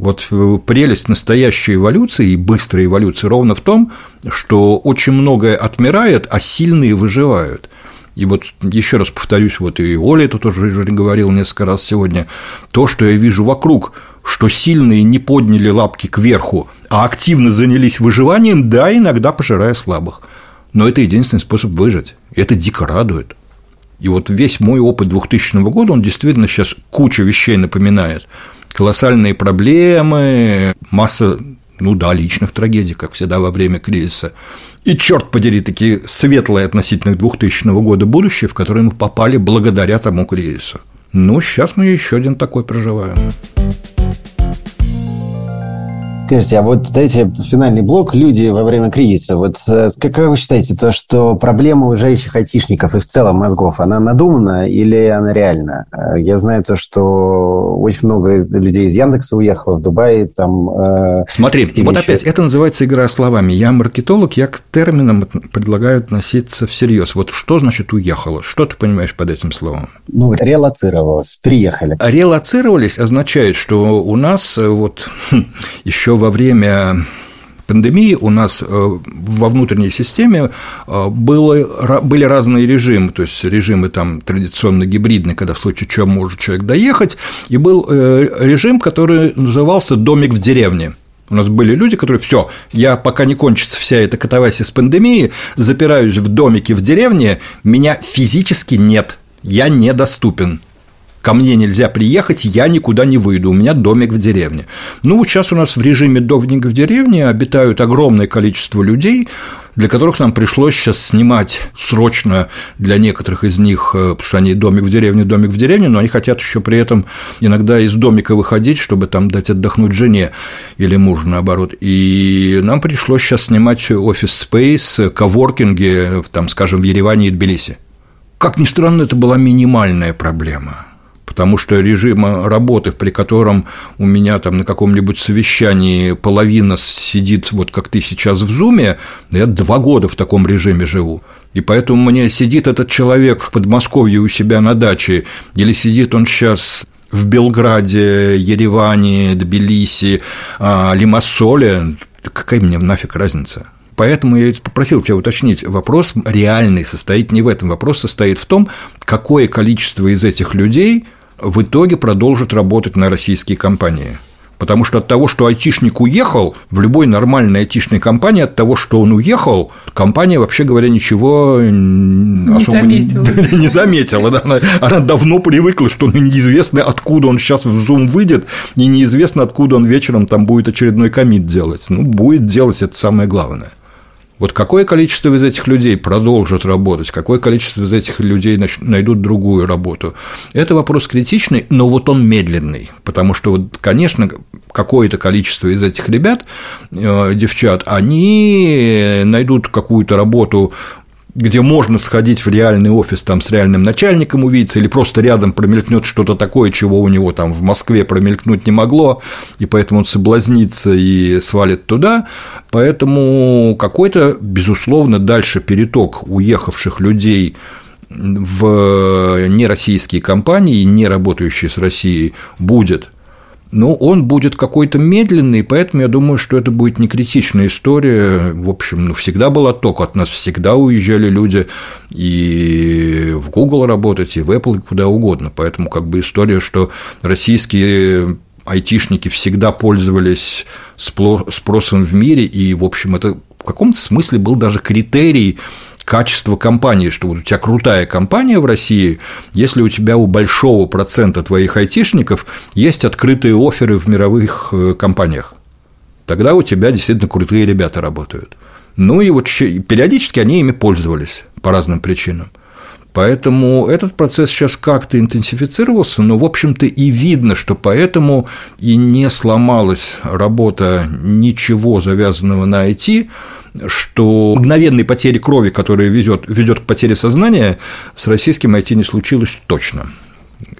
вот э, прелесть настоящей эволюции и быстрой эволюции ровно в том, что очень многое отмирает, а сильные выживают. И вот еще раз повторюсь, вот и Оля это тоже уже говорил несколько раз сегодня, то, что я вижу вокруг, что сильные не подняли лапки кверху, а активно занялись выживанием, да, иногда пожирая слабых. Но это единственный способ выжить. Это дико радует. И вот весь мой опыт 2000 года, он действительно сейчас кучу вещей напоминает колоссальные проблемы, масса, ну да, личных трагедий, как всегда во время кризиса. И, черт подери, такие светлые относительно 2000 года будущее, в которое мы попали благодаря тому кризису. Ну, сейчас мы еще один такой проживаем. Скажите, а вот дайте финальный блок «Люди во время кризиса». Вот э, как вы считаете, то, что проблема уезжающих айтишников и в целом мозгов, она надумана или она реальна? Э, я знаю то, что очень много людей из Яндекса уехало в Дубай. Там, э, Смотри, вот еще... опять, это называется игра словами. Я маркетолог, я к терминам предлагаю относиться всерьез. Вот что значит уехало? Что ты понимаешь под этим словом? Ну, релацировалось, приехали. Релацировались означает, что у нас вот еще во время пандемии у нас э, во внутренней системе э, было, были разные режимы, то есть режимы там традиционно гибридные, когда в случае чего может человек доехать, и был э, режим, который назывался «домик в деревне». У нас были люди, которые все, я пока не кончится вся эта катавасия с пандемией, запираюсь в домике в деревне, меня физически нет, я недоступен ко мне нельзя приехать, я никуда не выйду, у меня домик в деревне. Ну, вот сейчас у нас в режиме домик в деревне обитают огромное количество людей, для которых нам пришлось сейчас снимать срочно для некоторых из них, э, потому что они домик в деревне, домик в деревне, но они хотят еще при этом иногда из домика выходить, чтобы там дать отдохнуть жене или мужу, наоборот. И нам пришлось сейчас снимать офис Space, коворкинги, там, скажем, в Ереване и Тбилиси. Как ни странно, это была минимальная проблема потому что режим работы, при котором у меня там на каком-нибудь совещании половина сидит, вот как ты сейчас в Зуме, я два года в таком режиме живу. И поэтому мне сидит этот человек в Подмосковье у себя на даче, или сидит он сейчас в Белграде, Ереване, Тбилиси, а, Лимассоле, какая мне нафиг разница? Поэтому я попросил тебя уточнить, вопрос реальный состоит не в этом, вопрос состоит в том, какое количество из этих людей – в итоге продолжит работать на российские компании. Потому что от того, что айтишник уехал, в любой нормальной айтишной компании, от того, что он уехал, компания, вообще говоря, ничего не особо заметила. Не, не заметила. Да? Она, она давно привыкла, что неизвестно, откуда он сейчас в Zoom выйдет, и неизвестно, откуда он вечером там будет очередной комит делать. Ну, будет делать, это самое главное. Вот какое количество из этих людей продолжат работать, какое количество из этих людей найдут другую работу, это вопрос критичный, но вот он медленный, потому что, вот, конечно, какое-то количество из этих ребят, э, девчат, они найдут какую-то работу где можно сходить в реальный офис там с реальным начальником увидеться, или просто рядом промелькнет что-то такое, чего у него там в Москве промелькнуть не могло, и поэтому он соблазнится и свалит туда. Поэтому какой-то, безусловно, дальше переток уехавших людей в нероссийские компании, не работающие с Россией, будет – ну, он будет какой-то медленный, поэтому я думаю, что это будет не критичная история. В общем, ну, всегда был отток, от нас всегда уезжали люди и в Google работать, и в Apple, и куда угодно. Поэтому как бы история, что российские айтишники всегда пользовались спросом в мире, и, в общем, это в каком-то смысле был даже критерий качество компании, что вот у тебя крутая компания в России, если у тебя у большого процента твоих айтишников есть открытые оферы в мировых э, компаниях. Тогда у тебя действительно крутые ребята работают. Ну и вот периодически они ими пользовались по разным причинам. Поэтому этот процесс сейчас как-то интенсифицировался, но, в общем-то, и видно, что поэтому и не сломалась работа ничего завязанного на IT, что мгновенной потери крови, которая ведет, ведет к потере сознания, с российским IT не случилось точно.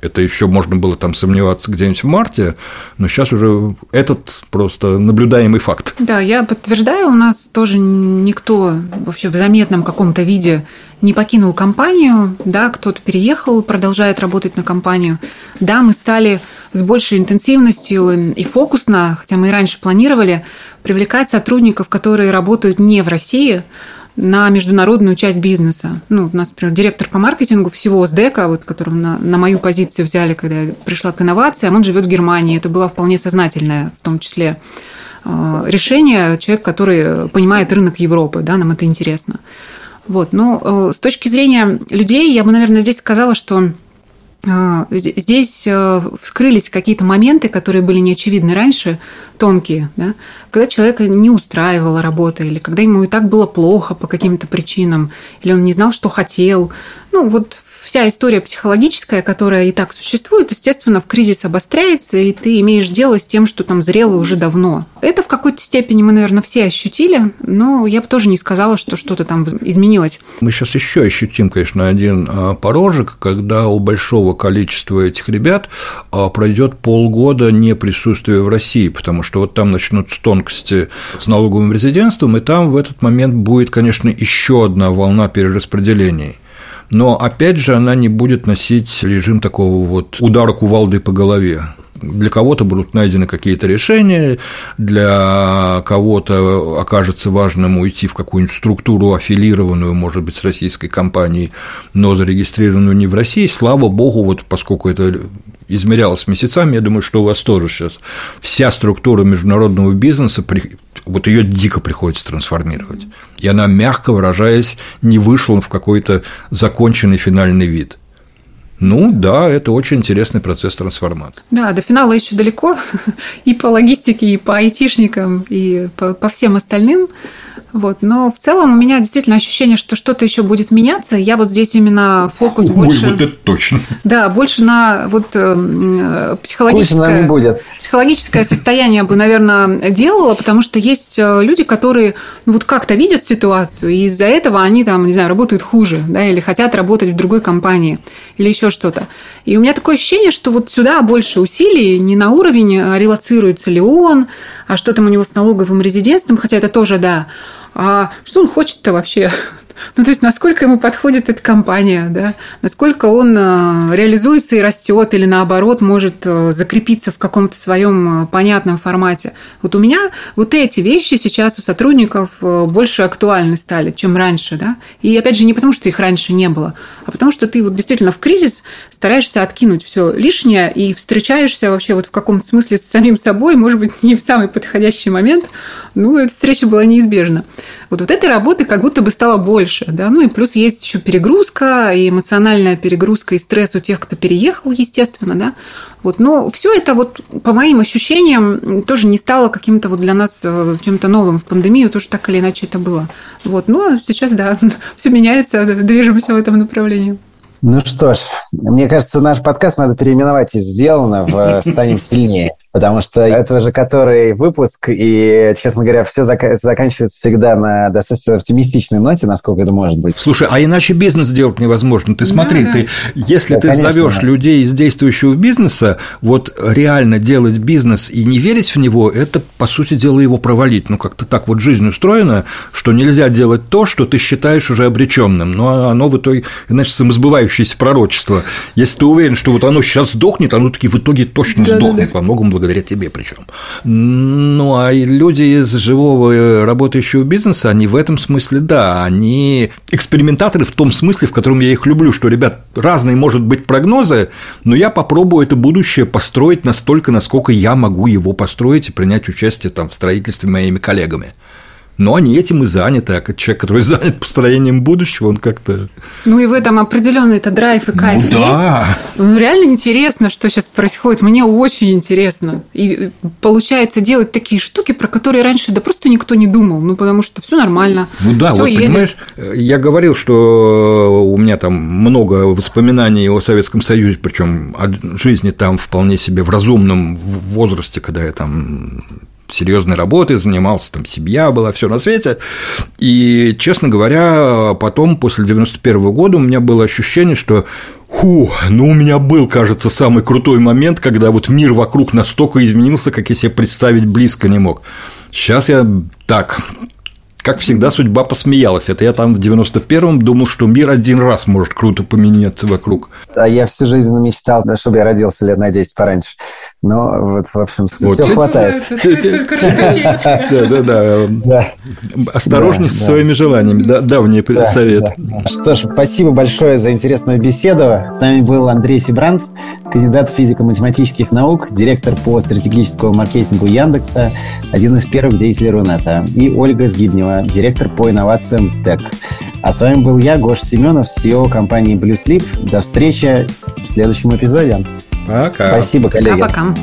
Это еще можно было там сомневаться где-нибудь в марте, но сейчас уже этот просто наблюдаемый факт. Да, я подтверждаю, у нас тоже никто вообще в заметном каком-то виде не покинул компанию, да, кто-то переехал, продолжает работать на компанию. Да, мы стали с большей интенсивностью и фокусно, хотя мы и раньше планировали, привлекать сотрудников, которые работают не в России, на международную часть бизнеса. Ну, у нас, например, директор по маркетингу всего СДЭКа, вот, которого на, на мою позицию взяли, когда я пришла к инновациям, он живет в Германии. Это было вполне сознательное, в том числе, э, решение. Человек, который понимает рынок Европы, да, нам это интересно. Вот. Но э, с точки зрения людей, я бы, наверное, здесь сказала, что здесь э, вскрылись какие-то моменты, которые были неочевидны раньше, тонкие, да? когда человека не устраивала работа, или когда ему и так было плохо по каким-то причинам, или он не знал, что хотел. Ну, вот вся история психологическая, которая и так существует, естественно, в кризис обостряется, и ты имеешь дело с тем, что там зрело уже давно. Это в какой-то степени мы, наверное, все ощутили, но я бы тоже не сказала, что что-то там изменилось. Мы сейчас еще ощутим, конечно, один а, порожек, когда у большого количества этих ребят а, пройдет полгода не присутствия в России, потому что вот там начнутся тонкости с налоговым резидентством, и там в этот момент будет, конечно, еще одна волна перераспределений но опять же она не будет носить режим такого вот удара кувалды по голове. Для кого-то будут найдены какие-то решения, для кого-то окажется важным уйти в какую-нибудь структуру аффилированную, может быть, с российской компанией, но зарегистрированную не в России. Слава богу, вот поскольку это измерялось месяцами, я думаю, что у вас тоже сейчас вся структура международного бизнеса, вот ее дико приходится трансформировать. И она, мягко выражаясь, не вышла в какой-то законченный финальный вид. Ну да, это очень интересный процесс трансформации. Да, до финала еще далеко и по логистике, и по айтишникам, и по, по всем остальным. Вот. Но в целом у меня действительно ощущение, что что-то еще будет меняться. Я вот здесь именно фокус Ой, больше... вот это точно. Да, больше на вот э, психологическое... будет. Психологическое состояние бы, наверное, делала, потому что есть э, люди, которые ну, вот как-то видят ситуацию, и из-за этого они там, не знаю, работают хуже, да, или хотят работать в другой компании, или еще что-то. И у меня такое ощущение, что вот сюда больше усилий, не на уровень, а релацируется ли он, а что там у него с налоговым резидентством, хотя это тоже, да, а что он хочет-то вообще? Ну, то есть, насколько ему подходит эта компания, да? насколько он э, реализуется и растет, или наоборот, может э, закрепиться в каком-то своем э, понятном формате. Вот у меня вот эти вещи сейчас у сотрудников больше актуальны стали, чем раньше. Да? И опять же, не потому, что их раньше не было, а потому что ты вот действительно в кризис стараешься откинуть все лишнее и встречаешься вообще вот в каком-то смысле с самим собой, может быть, не в самый подходящий момент, ну, эта встреча была неизбежна. Вот, вот этой работы как будто бы стало больше, да, ну и плюс есть еще перегрузка, и эмоциональная перегрузка, и стресс у тех, кто переехал, естественно, да, вот, но все это вот по моим ощущениям тоже не стало каким-то вот для нас э, чем-то новым в пандемию, тоже так или иначе это было, вот, но сейчас, да, все меняется, движемся в этом направлении. Ну что ж, мне кажется, наш подкаст надо переименовать из «Сделано» в «Станем сильнее». Потому что это уже который выпуск, и, честно говоря, все зак- заканчивается всегда на достаточно оптимистичной ноте, насколько это может быть. Слушай, а иначе бизнес делать невозможно. Ты смотри, да, ты, если да, ты конечно, зовешь да. людей из действующего бизнеса, вот реально делать бизнес и не верить в него, это, по сути дела, его провалить. Ну, как-то так вот жизнь устроена, что нельзя делать то, что ты считаешь уже обреченным. Но оно в итоге, значит, самосбывающееся пророчество. Если ты уверен, что вот оно сейчас сдохнет, оно таки в итоге точно да, сдохнет да, да. во многом благодаря тебе причем. Ну, а люди из живого э, работающего бизнеса, они в этом смысле, да, они экспериментаторы в том смысле, в котором я их люблю, что, ребят, разные, может быть, прогнозы, но я попробую это будущее построить настолько, насколько я могу его построить и принять участие там в строительстве моими коллегами. Но они этим и заняты, а человек, который занят построением будущего, он как-то... Ну и в этом определенный это драйв и кайф ну, да. есть. Ну реально интересно, что сейчас происходит. Мне очень интересно. И получается делать такие штуки, про которые раньше да просто никто не думал. Ну потому что все нормально. Ну да, вот едет. понимаешь, я говорил, что у меня там много воспоминаний о Советском Союзе, причем о жизни там вполне себе в разумном возрасте, когда я там серьезной работой занимался, там семья была, все на свете. И, честно говоря, потом, после 91 года, у меня было ощущение, что Фу, ну у меня был, кажется, самый крутой момент, когда вот мир вокруг настолько изменился, как я себе представить близко не мог. Сейчас я так как всегда, судьба посмеялась. Это я там в 91-м думал, что мир один раз может круто поменяться вокруг. А я всю жизнь мечтал, чтобы я родился лет на 10 пораньше. Но вот, в общем, вот. все хватает. Да, да, да. Осторожней со своими желаниями. Давний совет. Что ж, спасибо большое за интересную беседу. С нами был Андрей Сибрант, кандидат физико-математических наук, директор по стратегическому маркетингу Яндекса, один из первых деятелей Рунета, и Ольга Сгибнева, директор по инновациям СТЭК. А с вами был я, Гош Семенов, SEO компании Blue Sleep. До встречи в следующем эпизоде. Пока. Спасибо, коллеги. Пока-пока.